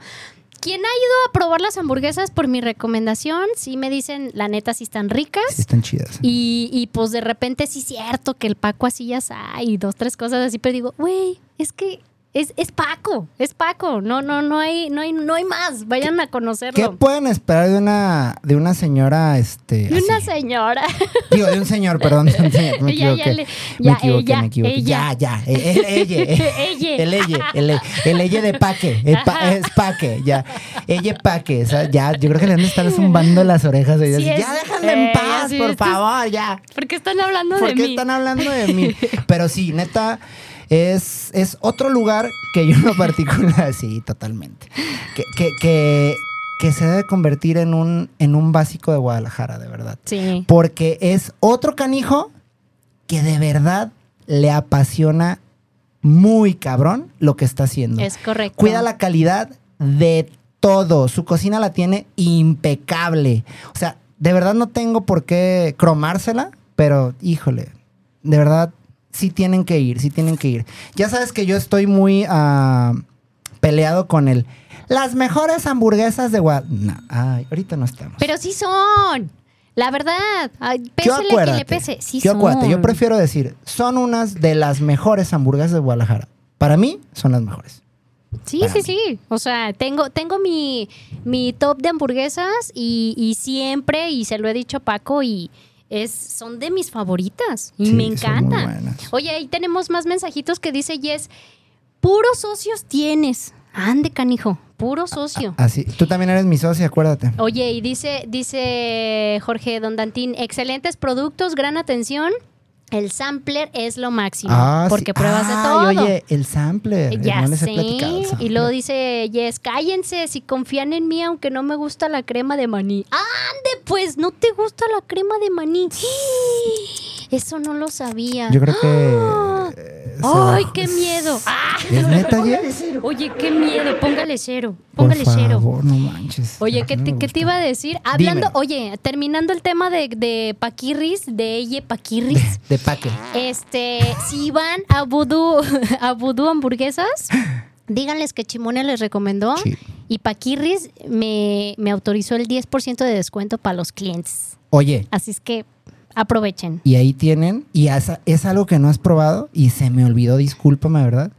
¿Quién ha ido a probar las hamburguesas por mi recomendación? Sí me dicen, la neta, sí están ricas. Sí, están chidas. Y, y pues de repente sí es cierto que el Paco así ya sabe y dos, tres cosas así, pero digo, güey, es que es, es Paco, es Paco, no, no, no hay, no hay, no hay más, vayan a ¿Qué conocerlo. pueden esperar de una, de una señora, este. Y una así? señora. Digo, de un señor, perdón. de me Ya, ya equivoqué. le- me ya, equivoqué, ella, me equivoqué. ella. Ya, ya. El, el, ella, el ella, el, el ella de paque. el pa- es paque, ya. Ella paque. o sea, ya, yo creo que le han de estar zumbando las orejas. Sí así, es- ya déjenme eh, en paz, por favor, ya. ¿Por qué están hablando ¿Por de qué mí? están hablando de mí? Pero sí, neta, es, es otro lugar que yo en lo particular, sí, totalmente. Que, que, que que se debe convertir en un, en un básico de Guadalajara, de verdad. Sí. Porque es otro canijo que de verdad le apasiona muy cabrón lo que está haciendo. Es correcto. Cuida la calidad de todo. Su cocina la tiene impecable. O sea, de verdad no tengo por qué cromársela, pero híjole, de verdad sí tienen que ir, sí tienen que ir. Ya sabes que yo estoy muy ah, peleado con el las mejores hamburguesas de Guadalajara. ay, ahorita no estamos. Pero sí son. La verdad. Ay, pésele acuérdate, le pese. Sí yo son. acuérdate, yo prefiero decir, son unas de las mejores hamburguesas de Guadalajara. Para mí, son las mejores. Sí, para sí, mí. sí. O sea, tengo, tengo mi, mi top de hamburguesas y, y siempre, y se lo he dicho a Paco, y es, son de mis favoritas. Y Sí, me encantan. Oye, ahí tenemos más mensajitos que dice Yes. Puros socios tienes. Ande, canijo. Puro socio. Así, tú también eres mi socia, acuérdate. Oye, y dice, dice Jorge Don Dantín, excelentes productos, gran atención. El sampler es lo máximo. Ah, porque sí. pruebas de todo. Oye, el sampler. Ya no les sé. Y luego dice Yes, cállense si confían en mí, aunque no me gusta la crema de maní. Ande, pues, ¿no te gusta la crema de maní? Eso no lo sabía. Yo creo que. ¡Ah! ¡Ay, qué miedo! ¡Ah! ¿Es neta, Jess? Oye, qué miedo. Póngale cero. Por Póngale cero. favor, no manches. Oye, ¿qué te, qué iba a decir? Hablando, Dímelo. oye, terminando el tema de, de Paquirris, de ella Paquirris. De paque. Este, si van a Voodoo, a Voodoo Hamburguesas, díganles que Chimone les recomendó Sí. y Paquirris me, me autorizó el 10% de descuento para los clientes. Oye, Así es que aprovechen. y ahí tienen, y es, es algo que no has probado, y se me olvidó, discúlpame, ¿verdad?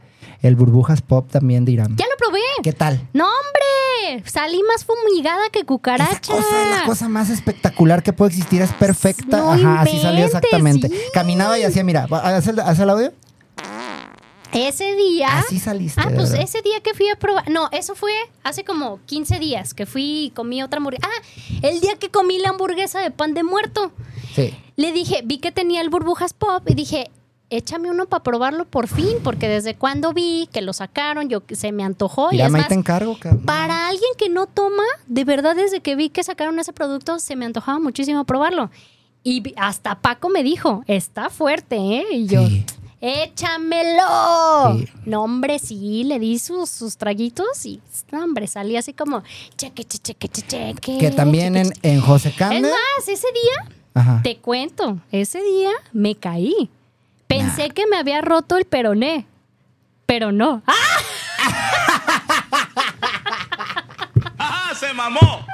El burbujas pop también de Irán. ¡Ya lo probé! ¿Qué tal? ¡No, hombre! Salí más fumigada que cucaracha. Esa cosa es la cosa más espectacular que puede existir, es perfecta. No Ajá, así salió exactamente. sí. Caminaba y hacía, mira, ¿haz el, haz el audio? Ese día. Así saliste. Ah, pues verdad. ese día que fui a probar. No, eso fue hace como 15 días que fui y comí otra hamburguesa. Ah, el día que comí la hamburguesa de pan de muerto. Sí. Le dije, vi que tenía el burbujas pop y dije, échame uno para probarlo por fin, porque desde cuando vi que lo sacaron, yo se me antojó. y Mira, es ahí más, te encargo, cabrón. para alguien que no toma, de verdad desde que vi que sacaron ese producto, se me antojaba muchísimo probarlo. Y hasta Paco me dijo, está fuerte, ¿eh? Y yo, Sí. ¡Échamelo! Sí. No, hombre, sí, le di sus, sus traguitos y, no, hombre, salí así como, cheque, cheque, cheque, cheque. Que también en, cheque, en José cheque". Cande. Es más, ese día Ajá. te cuento, ese día me caí. Pensé que me había roto el peroné, pero no. ¡Ah! ¡Ajá! ¡Se mamó!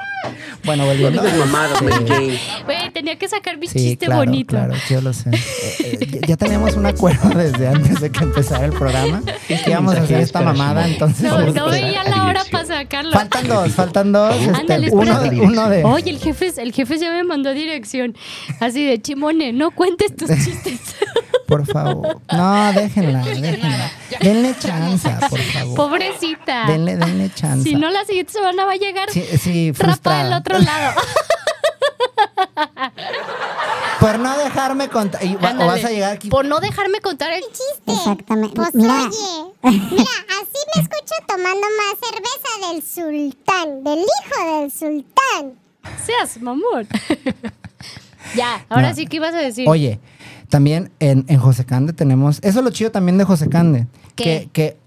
Bueno, volviendo. digas mamadas, Mary Jane. Güey, tenía que sacar mi Sí, chiste claro, bonito. claro, yo lo sé. Eh, eh, ya teníamos un acuerdo desde antes de que empezara el programa. Que íbamos a hacer esta mamada, entonces. No, este, no veía la hora para sacarlo. Faltan dos, faltan dos. este, Ándale, uno, espérate. uno de. Oye, el jefe, el jefe ya me mandó dirección. Así de chimone, no cuentes tus chistes. Por favor. No, déjenla, déjenla. Denle chance, por favor. Pobrecita. Denle, denle chance. Si no, la siguiente semana va a llegar Sí, sí, rapa frustrada. del otro lado. Por no dejarme contar. y va- O Ándale. vas a llegar aquí. Por no dejarme contar el chiste. Exactamente. Pues mira, oye, mira, así me escucho tomando más cerveza del sultán, del hijo del sultán. Seas mamón. ya, ahora No. sí que ibas a decir. Oye, también en, en José Cande tenemos. Eso es lo chido también de José Cande. ¿Qué? Que, que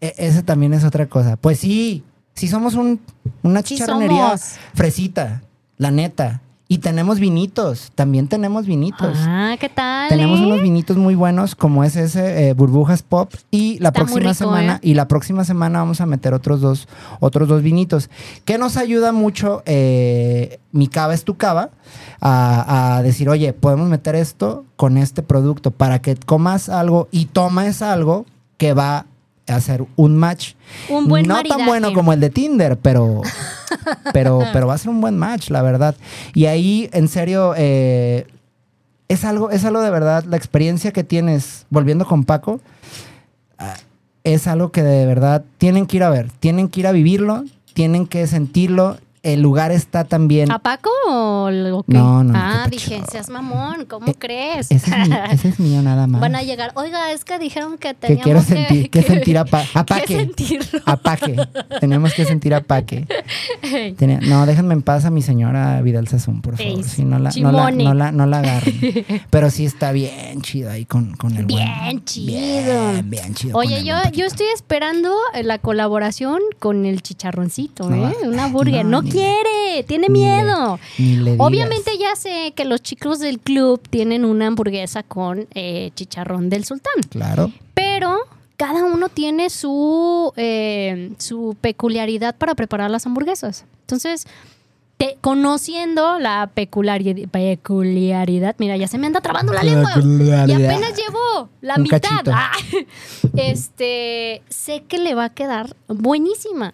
e- ese también es otra cosa. Pues sí, sí somos un, una chicharronería fresita, la neta. Y tenemos vinitos, también tenemos vinitos. Ah, ¿qué tal? Tenemos eh? unos vinitos muy buenos como es ese eh, burbujas pop y la Está próxima rico, semana ¿eh? y la próxima semana vamos a meter otros dos otros dos vinitos que nos ayuda mucho eh, mi cava es tu cava a, a decir oye podemos meter esto con este producto para que comas algo y tomes algo que va a hacer un match Un buen no maridaje. tan bueno como el de Tinder pero pero pero va a ser un buen match la verdad y ahí en serio eh, es algo, es algo de verdad, la experiencia que tienes volviendo con Paco, ah, es algo que de verdad tienen que ir a ver, tienen que ir a vivirlo, tienen que sentirlo. El lugar está también. ¿A Paco o lo que? No, no, Ah, dije, seas mamón, ¿cómo Eh, crees? Ese es, mi- ese es mío nada más. Van a llegar, oiga, es que dijeron que que teníamos quiero sentir, que, sentir apa- que apaque. sentirlo. Apaque. Tenemos que sentir apaque. Tenía- no, déjenme en paz a mi señora Vidal Sassoon, por favor. Si no la, no, la, no, la, no la agarren. Pero sí está bien chido ahí con, con el buen- Bien chido. Bien, bien chido. Oye, yo, yo estoy esperando eh, la colaboración con el chicharroncito, No, ¿eh? Una burger. no, quiere, tiene ni miedo. le. Obviamente ya sé que los chicos del club tienen una hamburguesa con eh, chicharrón del sultán, Claro. pero cada uno tiene su, eh, su peculiaridad para preparar las hamburguesas. Entonces, te- conociendo la peculiari- peculiaridad, mira, ya se me anda trabando la lengua. Y Peculiaridad. apenas llevo la Un mitad. Ah, este, sé que le va a quedar buenísima.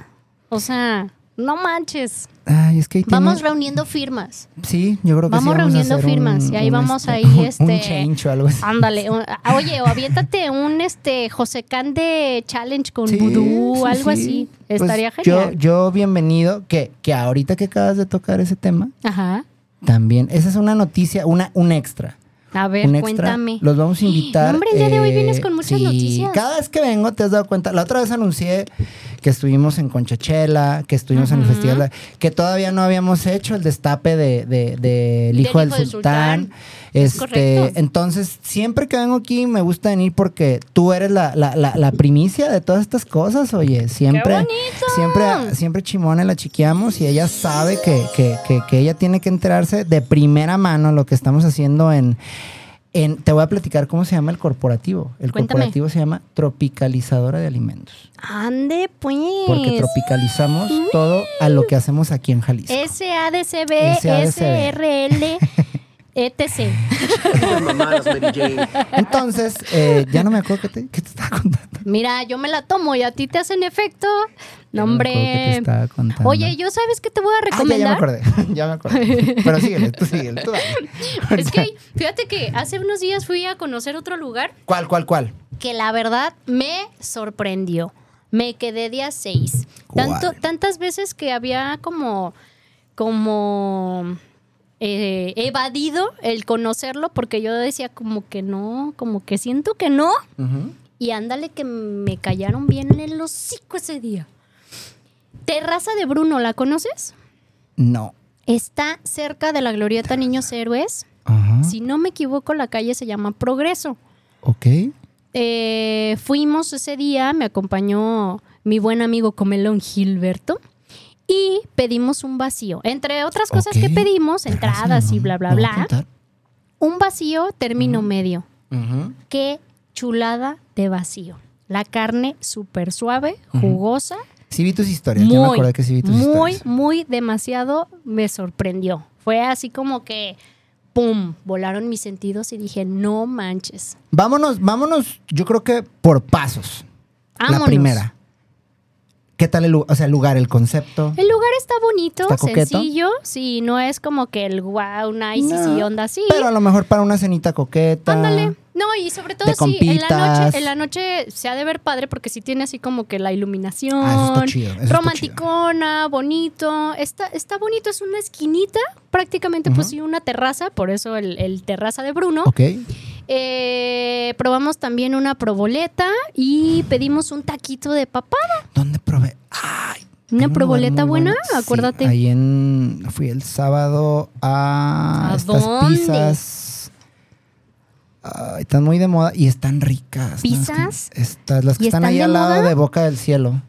O sea, no manches. Ay, es que ahí Vamos tiene- reuniendo firmas. Sí, yo creo que vamos sí a reuniendo hacer firmas, y ahí vamos ahí, un, este, Un change o algo así. Ándale, ah, oye, o aviéntate un este José Cande challenge con Sí, vudú, sí, algo sí. así. Pues Estaría yo, genial. yo bienvenido, que, que ahorita que acabas de tocar ese tema, Ajá. también, esa es una noticia, una, un extra. A ver, un extra. cuéntame. Los vamos a invitar. Hombre, el día de hoy eh, vienes con muchas sí, noticias. Cada vez que vengo te has dado cuenta. La otra vez anuncié que estuvimos en Conchachela, que estuvimos en el festival, que todavía no habíamos hecho el destape de, de- de El hijo del, Hijo del sultán. Sultán. Es Este, correcto. entonces, siempre que vengo aquí me gusta venir porque tú eres la, la- la- la primicia de todas estas cosas, oye. Siempre, bonito! siempre, siempre Chimone la chiqueamos y ella sabe que, que- que- que ella tiene que enterarse de primera mano lo que estamos haciendo en, en- Te voy a platicar cómo se llama el corporativo. El Cuéntame. corporativo se llama Tropicalizadora de Alimentos. Ande, pues. Porque tropicalizamos todo a lo que hacemos aquí en Jalisco. SADCB, SADCB. SRL, etc. Entonces, eh, ya no me acuerdo qué te, qué te estaba contando. Mira, yo me la tomo y a ti te hacen efecto. No, hombre. estaba contando. Oye, ¿yo sabes qué te voy a Ah, ya, ya recomendar? me acordé, ya me acordé. Pero síguele, tú síguele, tú dale. es que fíjate que hace unos días fui a conocer otro lugar ¿Cuál, cuál, cuál? que la verdad me sorprendió. Me quedé día seis. ¿Cuál? Tanto, tantas veces que había como, como eh, evadido el conocerlo porque yo decía como que no, como que siento que no. Y ándale que me callaron bien en el hocico ese día. Terraza de Bruno, ¿la conoces? No. Está cerca de la Glorieta Niños Héroes. Ajá. Si no me equivoco, la calle se llama Progreso. Ok. Eh, fuimos ese día, me acompañó mi buen amigo Comelón Gilberto y pedimos un vacío. Entre otras cosas que pedimos, entradas y bla, bla, ¿Me va a bla. Un vacío, término medio. Qué chulada de vacío. La carne súper suave, jugosa. Sí vi tus historias, ya me Muy, acordé que sí vi tus muy, historias. muy demasiado me sorprendió. Fue así como que, ¡pum! Volaron mis sentidos y dije, no manches. Vámonos, vámonos, yo creo que por pasos. La Vámonos. primera. ¿Qué tal el, o sea, el lugar, el concepto? El lugar está bonito, sencillo. Sí, no es como que el wow, nice No, y onda así. Pero a lo mejor para una cenita coqueta. Ándale. No, y sobre todo sí, en la noche, en la noche se ha de ver padre porque sí tiene así como que la iluminación. Ah, eso está chido, eso está romanticona, bonito. Está, está bonito, es una esquinita, prácticamente pues sí, una terraza, por eso el, el terraza de Bruno. Ok. Eh, probamos también una proboleta y pedimos un taquito de papada. ¿Dónde probé? Ay. Una proboleta buena, bueno. Sí, acuérdate. ahí en. Fui el sábado a. ¿A estas dónde? pizzas. Ay, están muy de moda y están ricas. ¿Pizzas? Estas, las que ¿Y están están ahí al lado moda? de Boca del Cielo.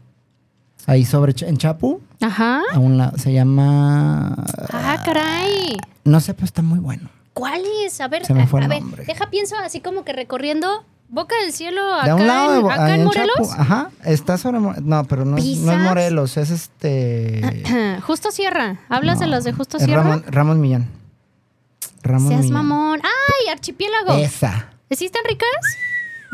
Ahí sobre en Chapu, Ajá. a un lado. Se llama. Ah, caray. No sé, pero está muy bueno. ¿Cuál es? A ver, a, ver, deja pienso así como que recorriendo Boca del Cielo de acá, un lado de Bo- acá en en Morelos. Ajá. Está sobre. No, pero no, es- no es ¿Pizzas? Morelos, es este. Justo Sierra. ¿Hablas de las de Justo Sierra? Ramón, Ramos Millán. Ramos Seas Millán. mamón. ¡Ay, archipiélago! Esa. ¿Sí están ricas?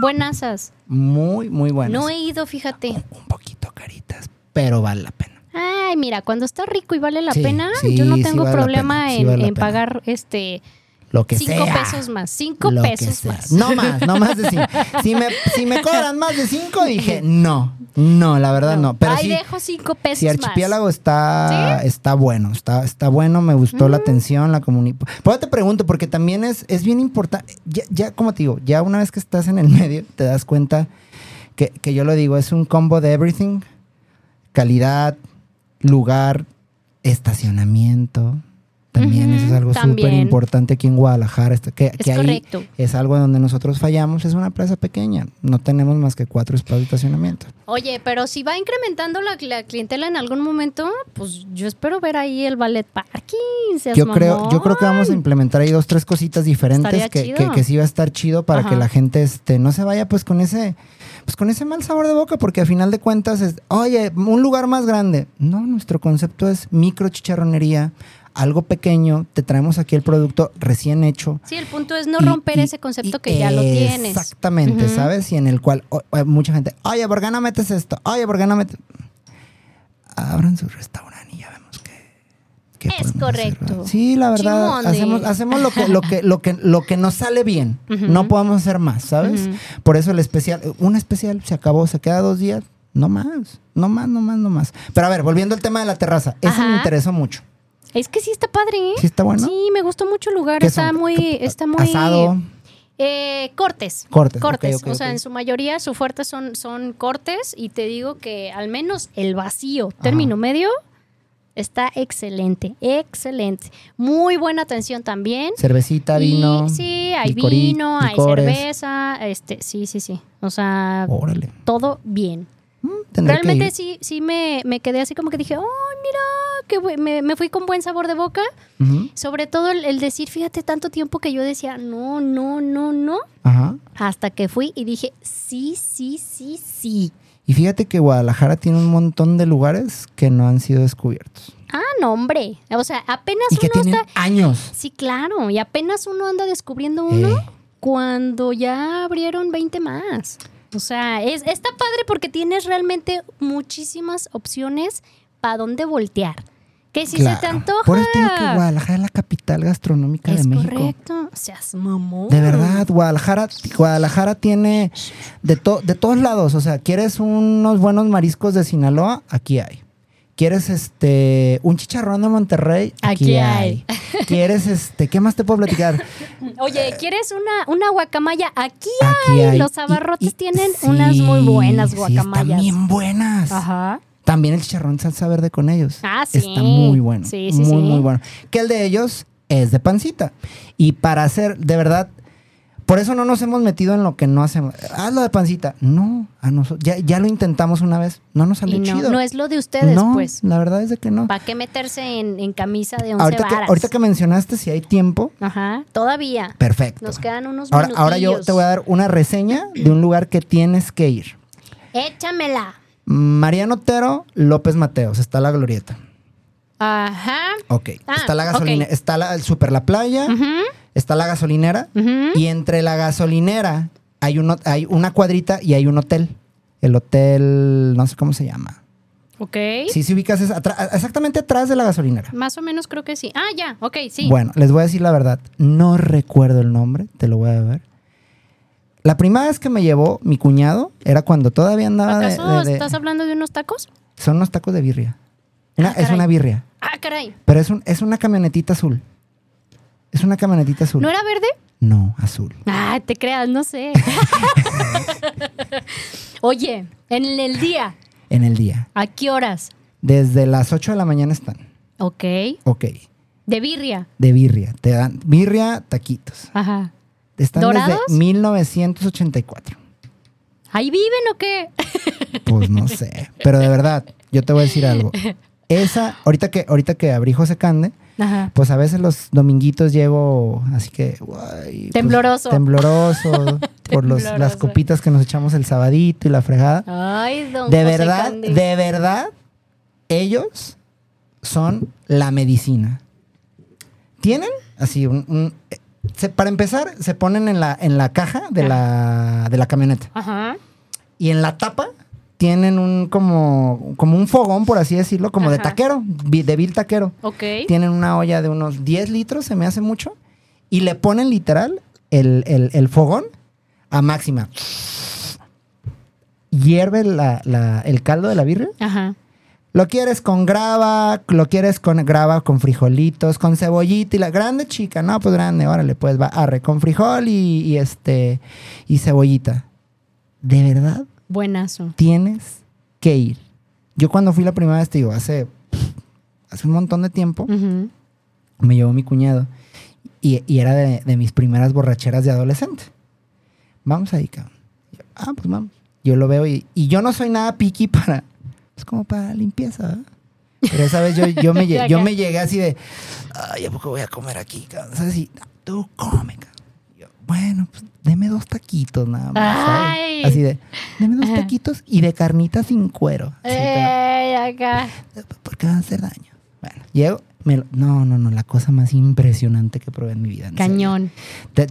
Buenasas. Muy, muy buenas. No he ido, fíjate. Un poquito caritas, pero vale la pena. Ay, mira, cuando está rico y vale la Sí, pena, sí, yo no sí tengo vale problema pena, en, vale pagar este Lo que Cinco sea. pesos más. Cinco Lo pesos más. No más, no más de cinco. Si me, si me cobran más de cinco, dije, no, no, la verdad no. Pero Ahí sí, dejo cinco pesos si Archipiélago está, ¿Sí? está bueno, está, está bueno, me gustó la atención, la comunicación. Por eso te pregunto, porque también es, es bien importante, ya, ya, como te digo, ya una vez que estás en el medio, te das cuenta que, que yo lo digo, es un combo de everything, calidad, lugar, estacionamiento. También eso es algo súper importante aquí en Guadalajara, este- que, que ahí correcto. es algo donde nosotros fallamos, es una plaza pequeña, no tenemos más que cuatro espacios de estacionamiento. Oye, pero si va incrementando la, la clientela en algún momento, pues yo espero ver ahí el ballet parking. seas Yo creo, yo creo que vamos a implementar ahí dos, tres cositas diferentes que, que, que sí va a estar chido para Ajá. que la gente este, no se vaya pues con ese, pues con ese mal sabor de boca, porque a final de cuentas es, oye, un lugar más grande. No, nuestro concepto es micro chicharronería, algo pequeño, te traemos aquí el producto recién hecho. Sí, el punto es no Y- romper y- ese concepto y- que ya lo tienes. Exactamente. ¿sabes? Y en el cual o- o- mucha gente, oye, ¿por qué no metes esto? Oye, ¿por qué no metes...? Abran su restaurante y ya vemos que... que Es hacer, correcto. sí, la verdad, hacemos, hacemos lo, que, lo, que, lo, que, lo que nos sale bien. No podemos hacer más, ¿sabes? Por eso el especial, un especial se acabó, se queda dos días. No más, no más, no más, no más. Pero a ver, volviendo al tema de la terraza, eso Ajá. me interesó mucho. Es que sí está padre, ¿eh? ¿Sí está bueno? Sí, me gustó mucho el lugar. ¿Qué Está muy, ¿Qué- está muy. Asado. Eh, cortes. Cortes, Cortes. o sea, en su mayoría, su fuerte son, son cortes. Y te digo que al menos el vacío, término medio, está excelente. Excelente. Muy buena atención también. Cervecita, Y vino. sí, hay vino, hay cerveza. Este, sí, sí, sí. O sea, Órale. todo bien. Mm, que Realmente sí, sí me, me quedé así como que dije, oh, mira, que me, me fui con buen sabor de boca. Sobre todo el, el decir, fíjate, tanto tiempo que yo decía, no, no, no, no, Ajá. hasta que fui y dije, sí, sí, sí, sí. Y fíjate que Guadalajara tiene un montón de lugares que no han sido descubiertos. Ah, no, hombre. O sea, apenas Y que uno tienen está... años. Sí, claro. Y apenas uno anda descubriendo uno Eh. cuando ya abrieron 20 más. O sea, es, está padre porque tienes realmente muchísimas opciones para dónde voltear. Que si se te antoja. Por eso te digo que Guadalajara es la capital gastronómica es de México. correcto. Seas mamón. De verdad, Guadalajara, Guadalajara tiene de, to- de todos lados. O sea, ¿quieres unos buenos mariscos de Sinaloa? Aquí hay. ¿Quieres este un chicharrón de Monterrey? Aquí, Aquí hay. hay. ¿Quieres este qué más te puedo platicar? Oye, ¿quieres una, una guacamaya? Aquí, Aquí hay. hay. Los abarrotes y- tienen sí, unas muy buenas sí, guacamayas. están bien buenas. Ajá. También el chicharrón salsa verde con ellos. Ah, sí. Está muy bueno. Sí, sí, muy, sí. muy bueno. Que el de ellos es de pancita. Y para hacer, de verdad, por eso no nos hemos metido en lo que no hacemos. Hazlo de pancita. No, a nosotros, ya, ya lo intentamos una vez. No nos salió Y no, chido. no es lo de ustedes, No, pues. La verdad es de que no. ¿Para qué meterse en, en camisa de once Ahorita que, ahorita que mencionaste si hay tiempo, Ajá, todavía. perfecto. Nos quedan unos ahora, ahora yo te voy a dar una reseña de un lugar que tienes que ir. Échamela. Mariano Otero, López Mateos. Está la glorieta. Ajá. Ok. Ah, está la gasolina, ok. está la, el super la playa, Ujú, está la gasolinera y entre la gasolinera hay uno, hay una cuadrita y hay un hotel. El hotel, no sé cómo se llama. Ok. Sí, si ubicas es exactamente atrás de la gasolinera. Más o menos creo que sí. Ah, ya. Ok, sí. Bueno, les voy a decir la verdad. No recuerdo el nombre, te lo voy a ver. La primera vez que me llevó mi cuñado era cuando todavía andaba ¿Acaso de- de- estás hablando de unos tacos? Son unos tacos de birria. Una- Ah, es una birria. Ah, caray. Pero es, un, es una camionetita azul. Es una camionetita azul. ¿No era verde? No, azul. Ah, te creas, no sé. Oye, en el día, En el día. ¿a qué horas? Desde las 8 de la mañana están. Ok. Ok. De birria. De birria. Te dan birria, taquitos. Ajá. Están ¿Dorados? desde 1984. ¿Ahí viven o qué? Pues no sé. Pero de verdad, yo te voy a decir algo. Esa, ahorita que, ahorita que abrí José Cande, Ajá. pues a veces los dominguitos llego así que. pues, Tembloroso. tembloroso. por los, las copitas que nos echamos el sabadito y la fregada. Ay, don De José verdad, de verdad, ellos son la medicina. Tienen así un... un- se- para empezar, se ponen en la, en la caja de la, de la camioneta. Ajá. Y en la tapa tienen un como, como un fogón, por así decirlo, como de taquero, de vil taquero. Ok. Tienen una olla de unos 10 litros, se me hace mucho. Y le ponen literal el, el- el fogón a máxima. Hierve la- la- el caldo de la birria. Ajá. Lo quieres con grava, lo quieres con grava con frijolitos, con cebollita y la grande chica, no, pues grande, órale, pues va, arre, con frijol y, y este, y cebollita. De verdad, Buenazo. tienes que ir. Yo cuando fui la primera vez, te digo, hace, hace un montón de tiempo, me llevó mi cuñado y, y era de, de mis primeras borracheras de adolescente. Vamos ahí, cabrón. Yo, ah, pues vamos. Yo lo veo y, y yo no soy nada piqui para, pues como para limpieza, ¿verdad? Pero esa vez yo, yo, me, lle- yo me llegué así de, ay, ¿a poco voy a comer aquí? cabrón?" ¿Sabes? Y, "No, tú come, cabrón". Yo, bueno, pues deme dos taquitos nada más. Así de, deme dos taquitos y de carnita sin cuero. Ey, acá. porque van a hacer daño. Bueno, llego, me lo- no, no, no, la cosa más impresionante que probé en mi vida. en. Cañón.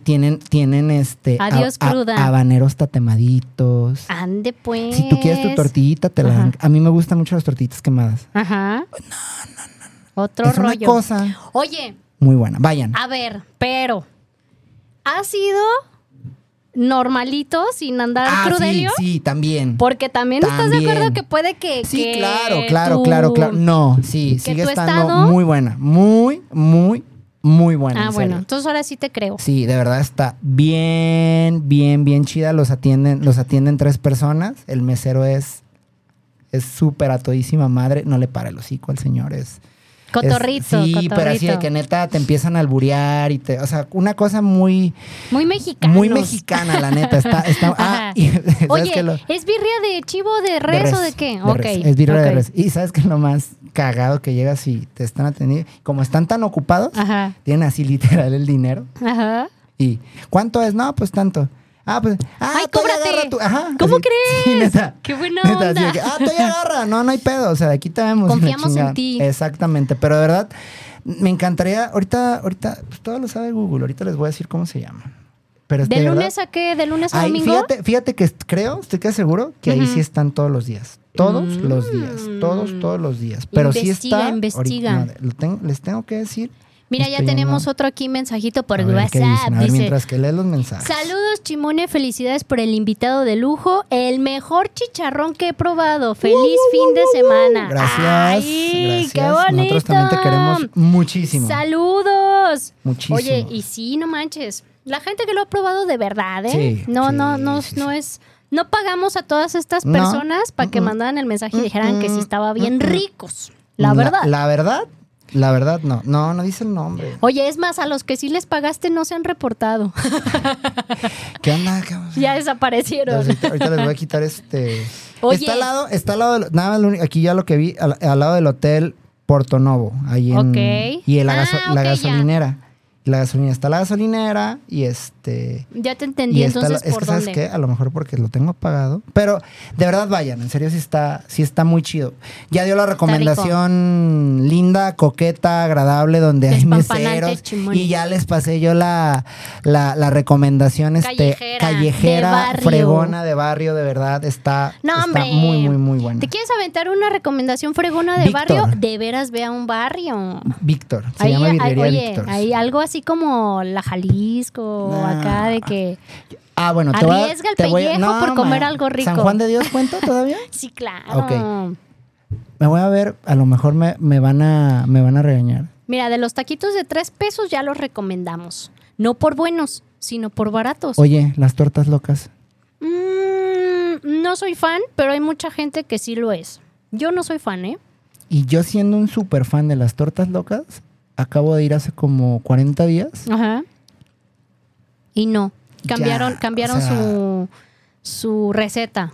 Tienen, tienen este Adiós, cruda. habaneros tatemaditos. Ande pues. Si tú quieres tu tortillita, te la dan. A mí me gustan mucho las tortillitas quemadas. Ajá. Otro es una rollo. cosa Oye, muy buena. Vayan. a ver, pero ¿ha sido normalito sin andar Ah, sí, crudelio? sí, también. Porque también, estás de acuerdo que puede que. Sí, que claro, claro, tu- claro, claro. No, sí, sigue estando estado- muy buena. Muy, muy, muy buena. Ah, en bueno, serio. entonces ahora sí te creo. Sí, de verdad está bien, bien, bien chida. Los atienden, los atienden tres personas. El mesero es es súper a todísima madre. No le para el hocico al señor. Es, Cotorrito, es- sí, cotorrito. pero así de que neta te empiezan a alburear y te, o sea, una cosa muy, Muy mexicano. muy mexicana, la neta. Está, está, ah, Ajá. y, ¿sabes Oye? Lo- ¿es birria de chivo, de res, o de qué? de ok. res, Es birria de res. Y sabes que lo más cagado que llegas y te están atendiendo, como están tan ocupados, Ajá. tienen así literal el dinero. Ajá. ¿Y cuánto es? No, pues tanto. Ah, pues. Ah, Ay, cóbrate. agarra tu- Ajá. ¿Cómo así. crees? Sí, neta. Qué buena Neta, así onda. que, ah, tú ya agarra. No, no hay pedo. O sea, de aquí te vemos. Confiamos en ti. Exactamente. Pero de verdad, me encantaría. Ahorita, ahorita, pues todo lo sabe Google. Ahorita les voy a decir cómo se llama. Pero ¿De de verdad- lunes a qué? ¿De lunes a domingo? fíjate, fíjate que creo, estoy casi seguro que ahí sí están todos los días. Todos Mm. los días. Todos, todos los días. Pero sí Investiga, está. investiga. ahorita- no, lo tengo- les tengo que decir. Mira, ya tenemos otro aquí mensajito por a ver, ¿qué WhatsApp. dicen? A ver, Dice, mientras que lees los mensajes. Saludos, Chimone, felicidades por el invitado de lujo, el mejor chicharrón que he probado. Feliz fin de semana. Gracias. Ay, gracias. qué bonito. Nosotros también te queremos muchísimo. Saludos. Muchísimo. Oye, y sí, no manches. La gente que lo ha probado de verdad, ¿eh? Sí, no, sí, no, no, sí, no es. No pagamos a todas estas No, personas para que mandaran el mensaje y dijeran que sí estaba bien ricos. La verdad. La, verdad, la verdad no. No, no dice el nombre. Oye, es más, a los que sí les pagaste no se han reportado. ¿Qué onda? ¿Qué onda? ya desaparecieron. Ahorita, ahorita les voy a quitar este. Oye. Está al lado, está al lado del- nada más aquí ya lo que vi, al, al lado del hotel Porto Novo, ahí en Ok. y Ah, la ok, ya. gasolinera. La gasolina, está la gasolinera y este Ya te entendí, está entonces, es ¿por que sabes qué, a lo mejor porque lo tengo apagado, pero de verdad vayan, en serio sí está sí está muy chido. Ya dio la recomendación linda, coqueta, agradable donde hay meseros chimón. y ya les pasé yo la la, la recomendación este Callejera, callejera, de barrio. fregona de barrio, de verdad está No, está muy muy muy buena. ¿Te quieres aventar una recomendación fregona de Víctor. barrio? De veras, ve a un barrio. Víctor, se Ahí, llama ahí- Víctor. hay algo así como la Jalisco, acá de que... Ah, bueno, te Arriesga el te voy a- pellejo por comer algo rico. ¿San Juan de Dios cuenta todavía? Sí, claro. Ok. Me voy a ver, a lo mejor me, me van a me van a regañar. Mira, de los taquitos de tres pesos ya los recomendamos. No por buenos, sino por baratos. Oye, las tortas locas. Mm, no soy fan, pero hay mucha gente que sí lo es. Yo no soy fan, ¿eh? Y yo siendo un súper fan de las tortas locas, acabo de ir hace como 40 días. Ajá. Y no. Cambiaron, Ya, cambiaron o sea- su, su receta.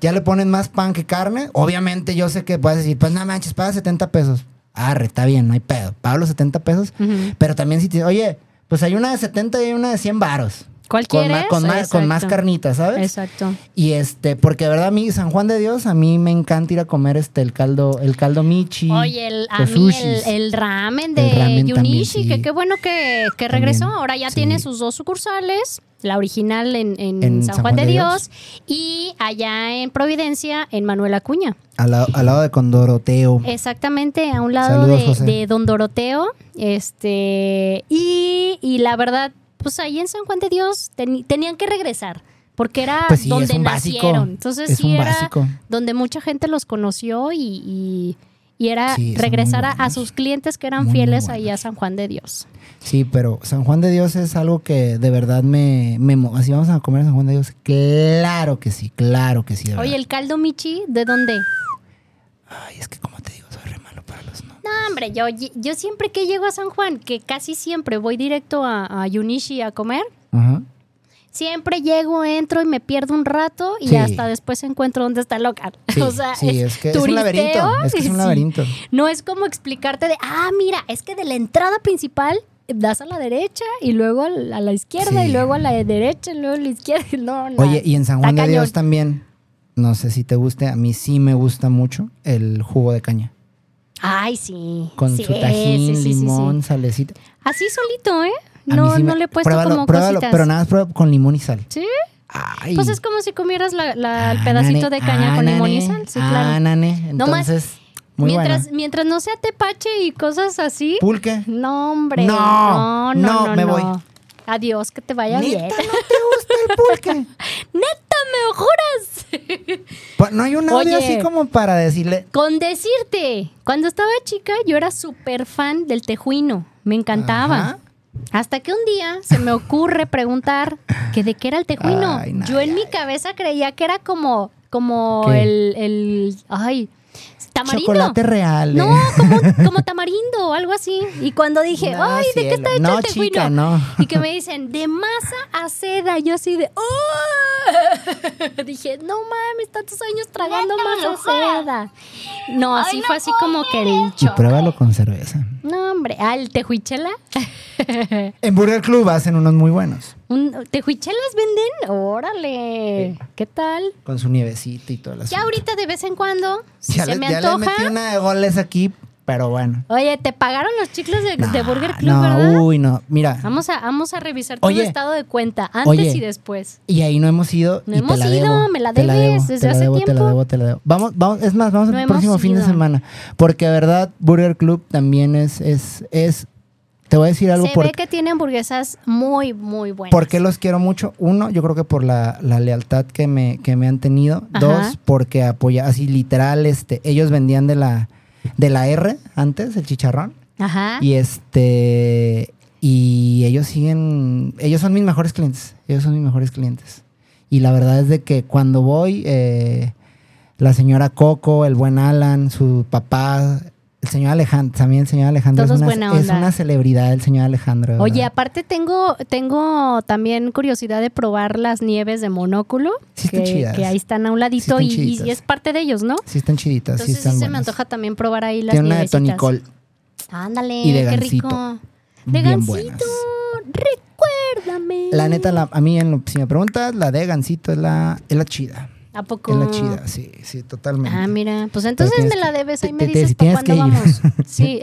Ya le ponen más pan que carne. Obviamente yo sé que puedes decir, pues no manches, paga 70 pesos. Arre, está bien, no hay pedo. Pago los 70 pesos. Ujú. Pero también si te oye, pues hay una de 70 y hay una de 100 varos. ¿Cuál con, ma- quieres? con, ma- con más carnitas, ¿sabes? Exacto. Y este, porque de verdad a mí, San Juan de Dios, a mí me encanta ir a comer este el caldo, el caldo michi. Oye, el, a mí el, ramen de El ramen también, Yunishi, sí. que qué bueno que, que regresó. También, Ahora ya sí. tiene sus dos sucursales, la original en, en En San, Juan, de, Dios, y allá en Providencia, en Manuel Acuña. Al, lado- al lado de Condoroteo. Exactamente, a un lado Saludos, de, de Don Doroteo. Este, y, y la verdad, pues ahí en San Juan de Dios tenían que regresar. Porque era Pues sí, donde básico. nacieron. Entonces Es sí era básico. donde mucha gente los conoció y, y- y era Sí, regresar muy a, sus clientes que eran Muy, muy fieles buenos. ahí a San Juan de Dios. Sí, pero San Juan de Dios es algo que de verdad me, me Así vamos a comer a San Juan de Dios. Claro que sí, claro que sí, de. Oye, el caldo Michi, ¿de dónde? Ay, es que como te digo, soy re malo para los. No, hombre, yo, yo siempre que llego a San Juan, que casi siempre voy directo a, a Yunishi a comer, Ajá. Siempre llego, entro y me pierdo un rato y Sí. hasta después encuentro dónde está el local. Sí, o sea, sí, es que es un turisteo, laberinto. Es que es un sí. laberinto. No es como explicarte de, ah, mira, es que de la entrada principal das a la derecha y luego a la a la izquierda Sí. y luego a la derecha y luego a la izquierda. No, no. Oye, y en San Está Juan de cañón. Dios también, no sé si te guste, a mí sí me gusta mucho el jugo de caña. Ay, sí. Con Sí, su tajín, sí, sí, limón, salecita. Así solito, ¿eh? No, no me- le he puesto pruébalo, como pruébalo, cositas. Pero nada más prueba con limón y sal. ¿Sí? Ay. Pues es como si comieras la, la- el pedacito de caña ah, con limón y sal. Sí, ah, claro. nane. No más, Entonces, muy mientras, mientras no sea tepache y cosas así. Pulque. No, hombre. No, No, no, no, me no. voy. Adiós, que te vaya ¿Neta bien. no te gusta el pulque? ¡Neta, me juras! Pues no hay un audio Oye. así como para decirle. Con decirte, cuando estaba chica, yo era súper fan del tejuino. Me encantaba. Ajá. Hasta que un día se me ocurre preguntar que de qué era el tejuino. Ay, no, yo en ay, mi cabeza creía que era como, como ¿Qué? el, el. Ay. Tamarindo. Chocolate real. No, eh. como, como tamarindo o algo así. Y cuando dije, No, ay, ¿de qué está hecho No, el tejuino? chica, no. Y que me dicen, de masa a seda. Yo así de, ¡oh! Dije, no mames, tantos años tragando masa a seda. No, así fue así como que el Y pruébalo con cerveza. No, hombre, ah, el tejuichela. En Burger Club hacen unos muy buenos. ¿Tejuichelas venden? Órale, ¿qué tal? Con su nievecita y todo las. Ya ahorita de vez en cuando, si Ya, se le, me ya le antoja. metí una de goles aquí, pero bueno. Oye, ¿te pagaron los chicles de, Burger Club, no, verdad? uy, no. Mira, Vamos a, vamos a revisar tu Oye. estado de cuenta, antes Oye. y después. y ahí no hemos ido. No y hemos te la ido, debo, me la te debes debo, desde te la hace debo, Te tiempo. la debo, te la debo. Vamos, vamos, es más, vamos No el próximo fin de semana. Porque verdad, Burger Club también es, es, es. Te voy a decir algo Se por, ve que tiene hamburguesas muy, muy buenas. ¿Por qué los quiero mucho? Uno, yo creo que por la, la lealtad que me, que me han tenido. Ajá. Dos, porque apoya, así literal, este, ellos vendían de la, de la R antes, el chicharrón. Ajá. Y este. Y ellos siguen. Ellos son mis mejores clientes. Ellos son mis mejores clientes. Y la verdad es de que cuando voy, eh, la señora Coco, el buen Alan, su papá, el señor Alejandro, también el señor Alejandro Todos es una, buena es una celebridad, el señor Alejandro. Oye, aparte tengo, tengo también curiosidad de probar las nieves de monóculo. Sí están que, chidas. que ahí están a un ladito Sí y, es parte de ellos, ¿no? Sí están chiditas, Entonces sí se me antoja también probar ahí las Tiene una de. Tonicol. Ándale, y de qué gansito. rico. De Bien gansito, buenas. recuérdame. La neta, la- a mí, en si me preguntas, la de Gansito es la, es la chida. ¿A poco? Es la chida, sí, sí, totalmente. Ah, mira, pues entonces me la debes, ahí me dices para cuándo vamos. Sí,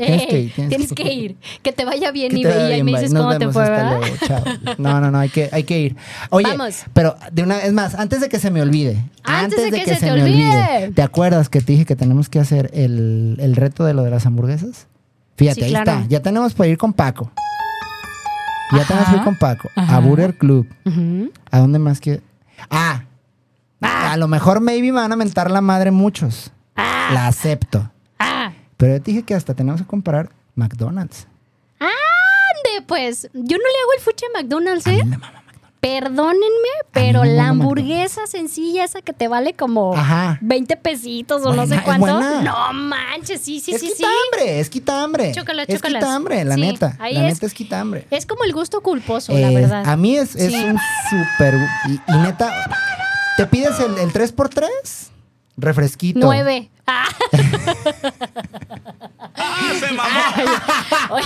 Tienes que ir, que te vaya bien y, ahí me dices cómo te fue. No, no, no, hay que, hay que ir. Oye, pero de una, es más, antes de que se me olvide, Antes de que se me olvide. ¿te acuerdas que te dije que tenemos que hacer el, reto de lo de las hamburguesas? Fíjate, ahí está. Ya tenemos para ir con Paco. Ya tenemos que ir con Paco. A Burger Club. ¿A dónde más que? Ah, a lo mejor maybe me van a mentar la madre muchos. La acepto. Ah, Pero yo te dije que hasta tenemos que comparar McDonald's. ande, pues. Yo no le hago el fuche a McDonald's, A mí ¿eh? me mama McDonald's. Perdónenme, pero la hamburguesa sencilla esa que te vale como Ajá. 20 pesitos o no sé cuánto. No manches, sí, sí, es sí, sí. quitambre, es quitambre. Chócalas, es chócalas. quitambre, la Sí, neta. La es. neta es quitambre. Es como el gusto culposo, la Es- verdad. A mí es, es Sí. un súper. Y, y neta, ¿te pides el, el 3x3? Refresquito. Nueve. Ah, Oye,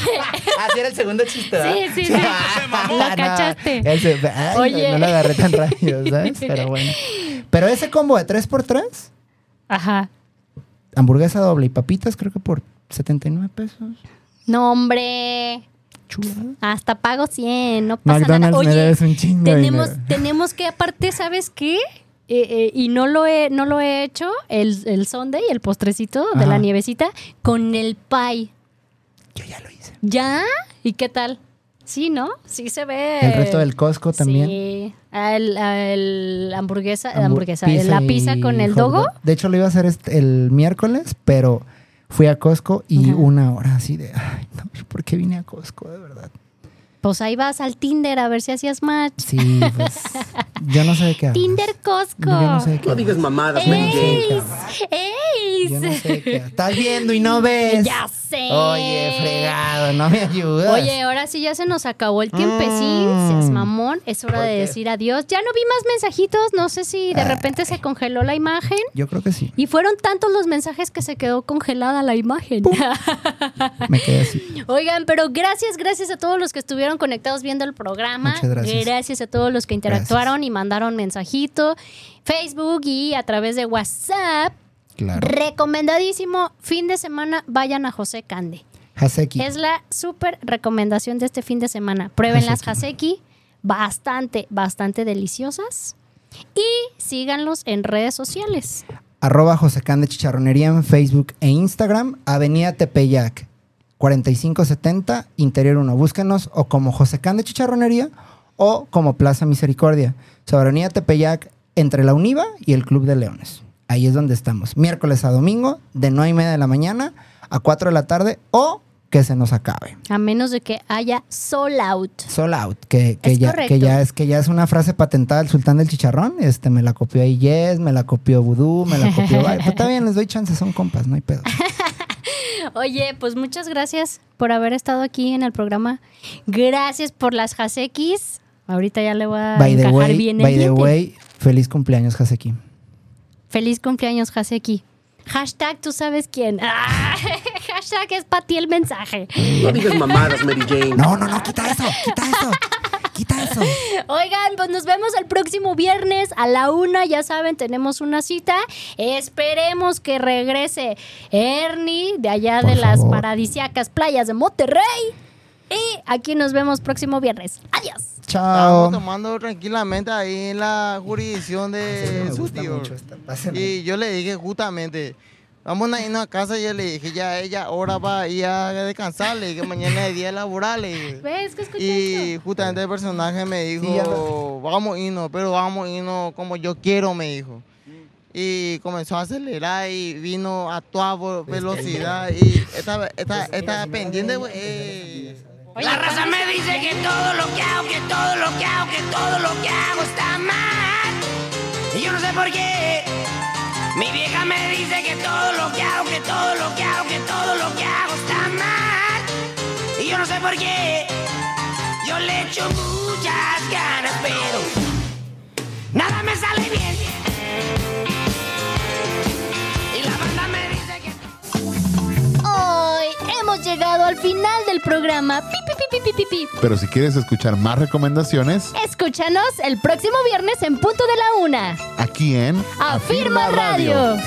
Así era el segundo chiste, ¿verdad? sí, sí, sí. Lo Ah, no, cachaste. ese- ay, Oye. No lo agarré tan rápido, ¿sabes? Pero bueno. Pero ese combo de 3x3, Ajá. hamburguesa doble y papitas, creo que por 79 pesos. No, hombre. Chulada. Hasta pago 100, no pasa McDonald's nada. me Oye, debes un chingo de tenemos, dinero. tenemos que, aparte, ¿sabes qué? Eh, eh, y no lo he, no lo he hecho, el, el sundae, el postrecito de Ajá. la nievecita, con el pie. Yo ya lo hice. ¿Ya? ¿Y qué tal? Sí, ¿no? Sí se ve. El resto del Costco también. Sí. El, el hamburguesa, Hambu- hamburguesa, pizza la pizza con el dogo. dog. De hecho, lo iba a hacer este- el miércoles, pero fui a Costco y una hora así de, ay, no, ¿por qué vine a Costco, de verdad? Pues ahí vas al Tinder a ver si hacías match. Sí, pues, yo no sé de qué hablas. Tinder Costco. Yo no sé de qué No digas mamadas, qué hablas. Estás viendo y no ves. Ya sé. Oye, fregado, no me ayudas. Oye, ahora sí ya se nos acabó el tiempecín. Mm. Seas mamón. Es hora ¿Por de decir adiós. Ya no vi más mensajitos. No sé si de Ay. repente se congeló la imagen. Yo creo que sí. Y fueron tantos los mensajes que se quedó congelada la imagen. Me quedé así. Oigan, pero gracias, gracias a todos los que estuvieron conectados viendo el programa. Muchas gracias. a todos los que interactuaron Gracias. y mandaron mensajito. Facebook y a través de WhatsApp. Claro. Recomendadísimo. Fin de semana, vayan a José Cande. Haseki. Es la súper recomendación de este fin de semana. Prueben las Haseki. Bastante, bastante deliciosas. Y síganlos en redes sociales. Arroba Josecán de Chicharronería en Facebook e Instagram. Avenida Tepeyac, 4570, Interior 1. Búsquenos o como Josecán de Chicharronería o como Plaza Misericordia. Sobre Avenida Tepeyac, entre la Univa y el Club de Leones. Ahí es donde estamos. Miércoles a domingo, de 9 y media de la mañana a 4 de la tarde o que se nos acabe. A menos de que haya sold out. Sold out, que, ya, correcto. que ya es que ya es una frase patentada del sultán del chicharrón. Este me la copió ahí Yes, me la copió Vudú, me la copió. Ay, pues está bien, les doy chance, son compas, no hay pedo. Oye, pues muchas gracias por haber estado aquí en el programa. Gracias por las Hasekis. Ahorita ya le voy a By the encajar way, bien el by the way, feliz cumpleaños, Haseki. Feliz cumpleaños, Haseki. Hashtag tú sabes quién. Ah, hashtag es para ti el mensaje. No digas mamadas, Mary Jane. No, no, no, quita eso, quita eso, quita eso. Oigan, pues nos vemos el próximo viernes a la una. Ya saben, tenemos una cita. Esperemos que regrese Ernie de allá Por de las paradisiacas playas de Monterrey. Y aquí nos vemos próximo viernes. Adiós. Chao. Tomando tranquilamente ahí en la jurisdicción de su tío. Y yo le dije justamente, vamos a irnos a casa. Y yo le dije, ya ella ahora va a ir a descansar, le dije, mañana es día laboral. le. ¿Ves que escuché Y esto? justamente el personaje me dijo, Sí, ya vamos a irnos, pero vamos a irnos como yo quiero, me dijo. Y comenzó a acelerar y vino a toda velocidad y estaba, estaba, estaba pendiente, güey. eh, La raza me dice que todo lo que hago, que todo lo que hago, que todo lo que hago está mal. Y yo no sé por qué. Mi vieja me dice que todo lo que hago, que todo lo que hago, que todo lo que hago está mal. Y yo no sé por qué. Yo le echo muchas ganas, pero nada me sale bien. Hoy hemos llegado al final del programa. Pi. Pero si quieres escuchar más recomendaciones, Escúchanos el próximo viernes en punto de la una. aquí en Afirma Radio.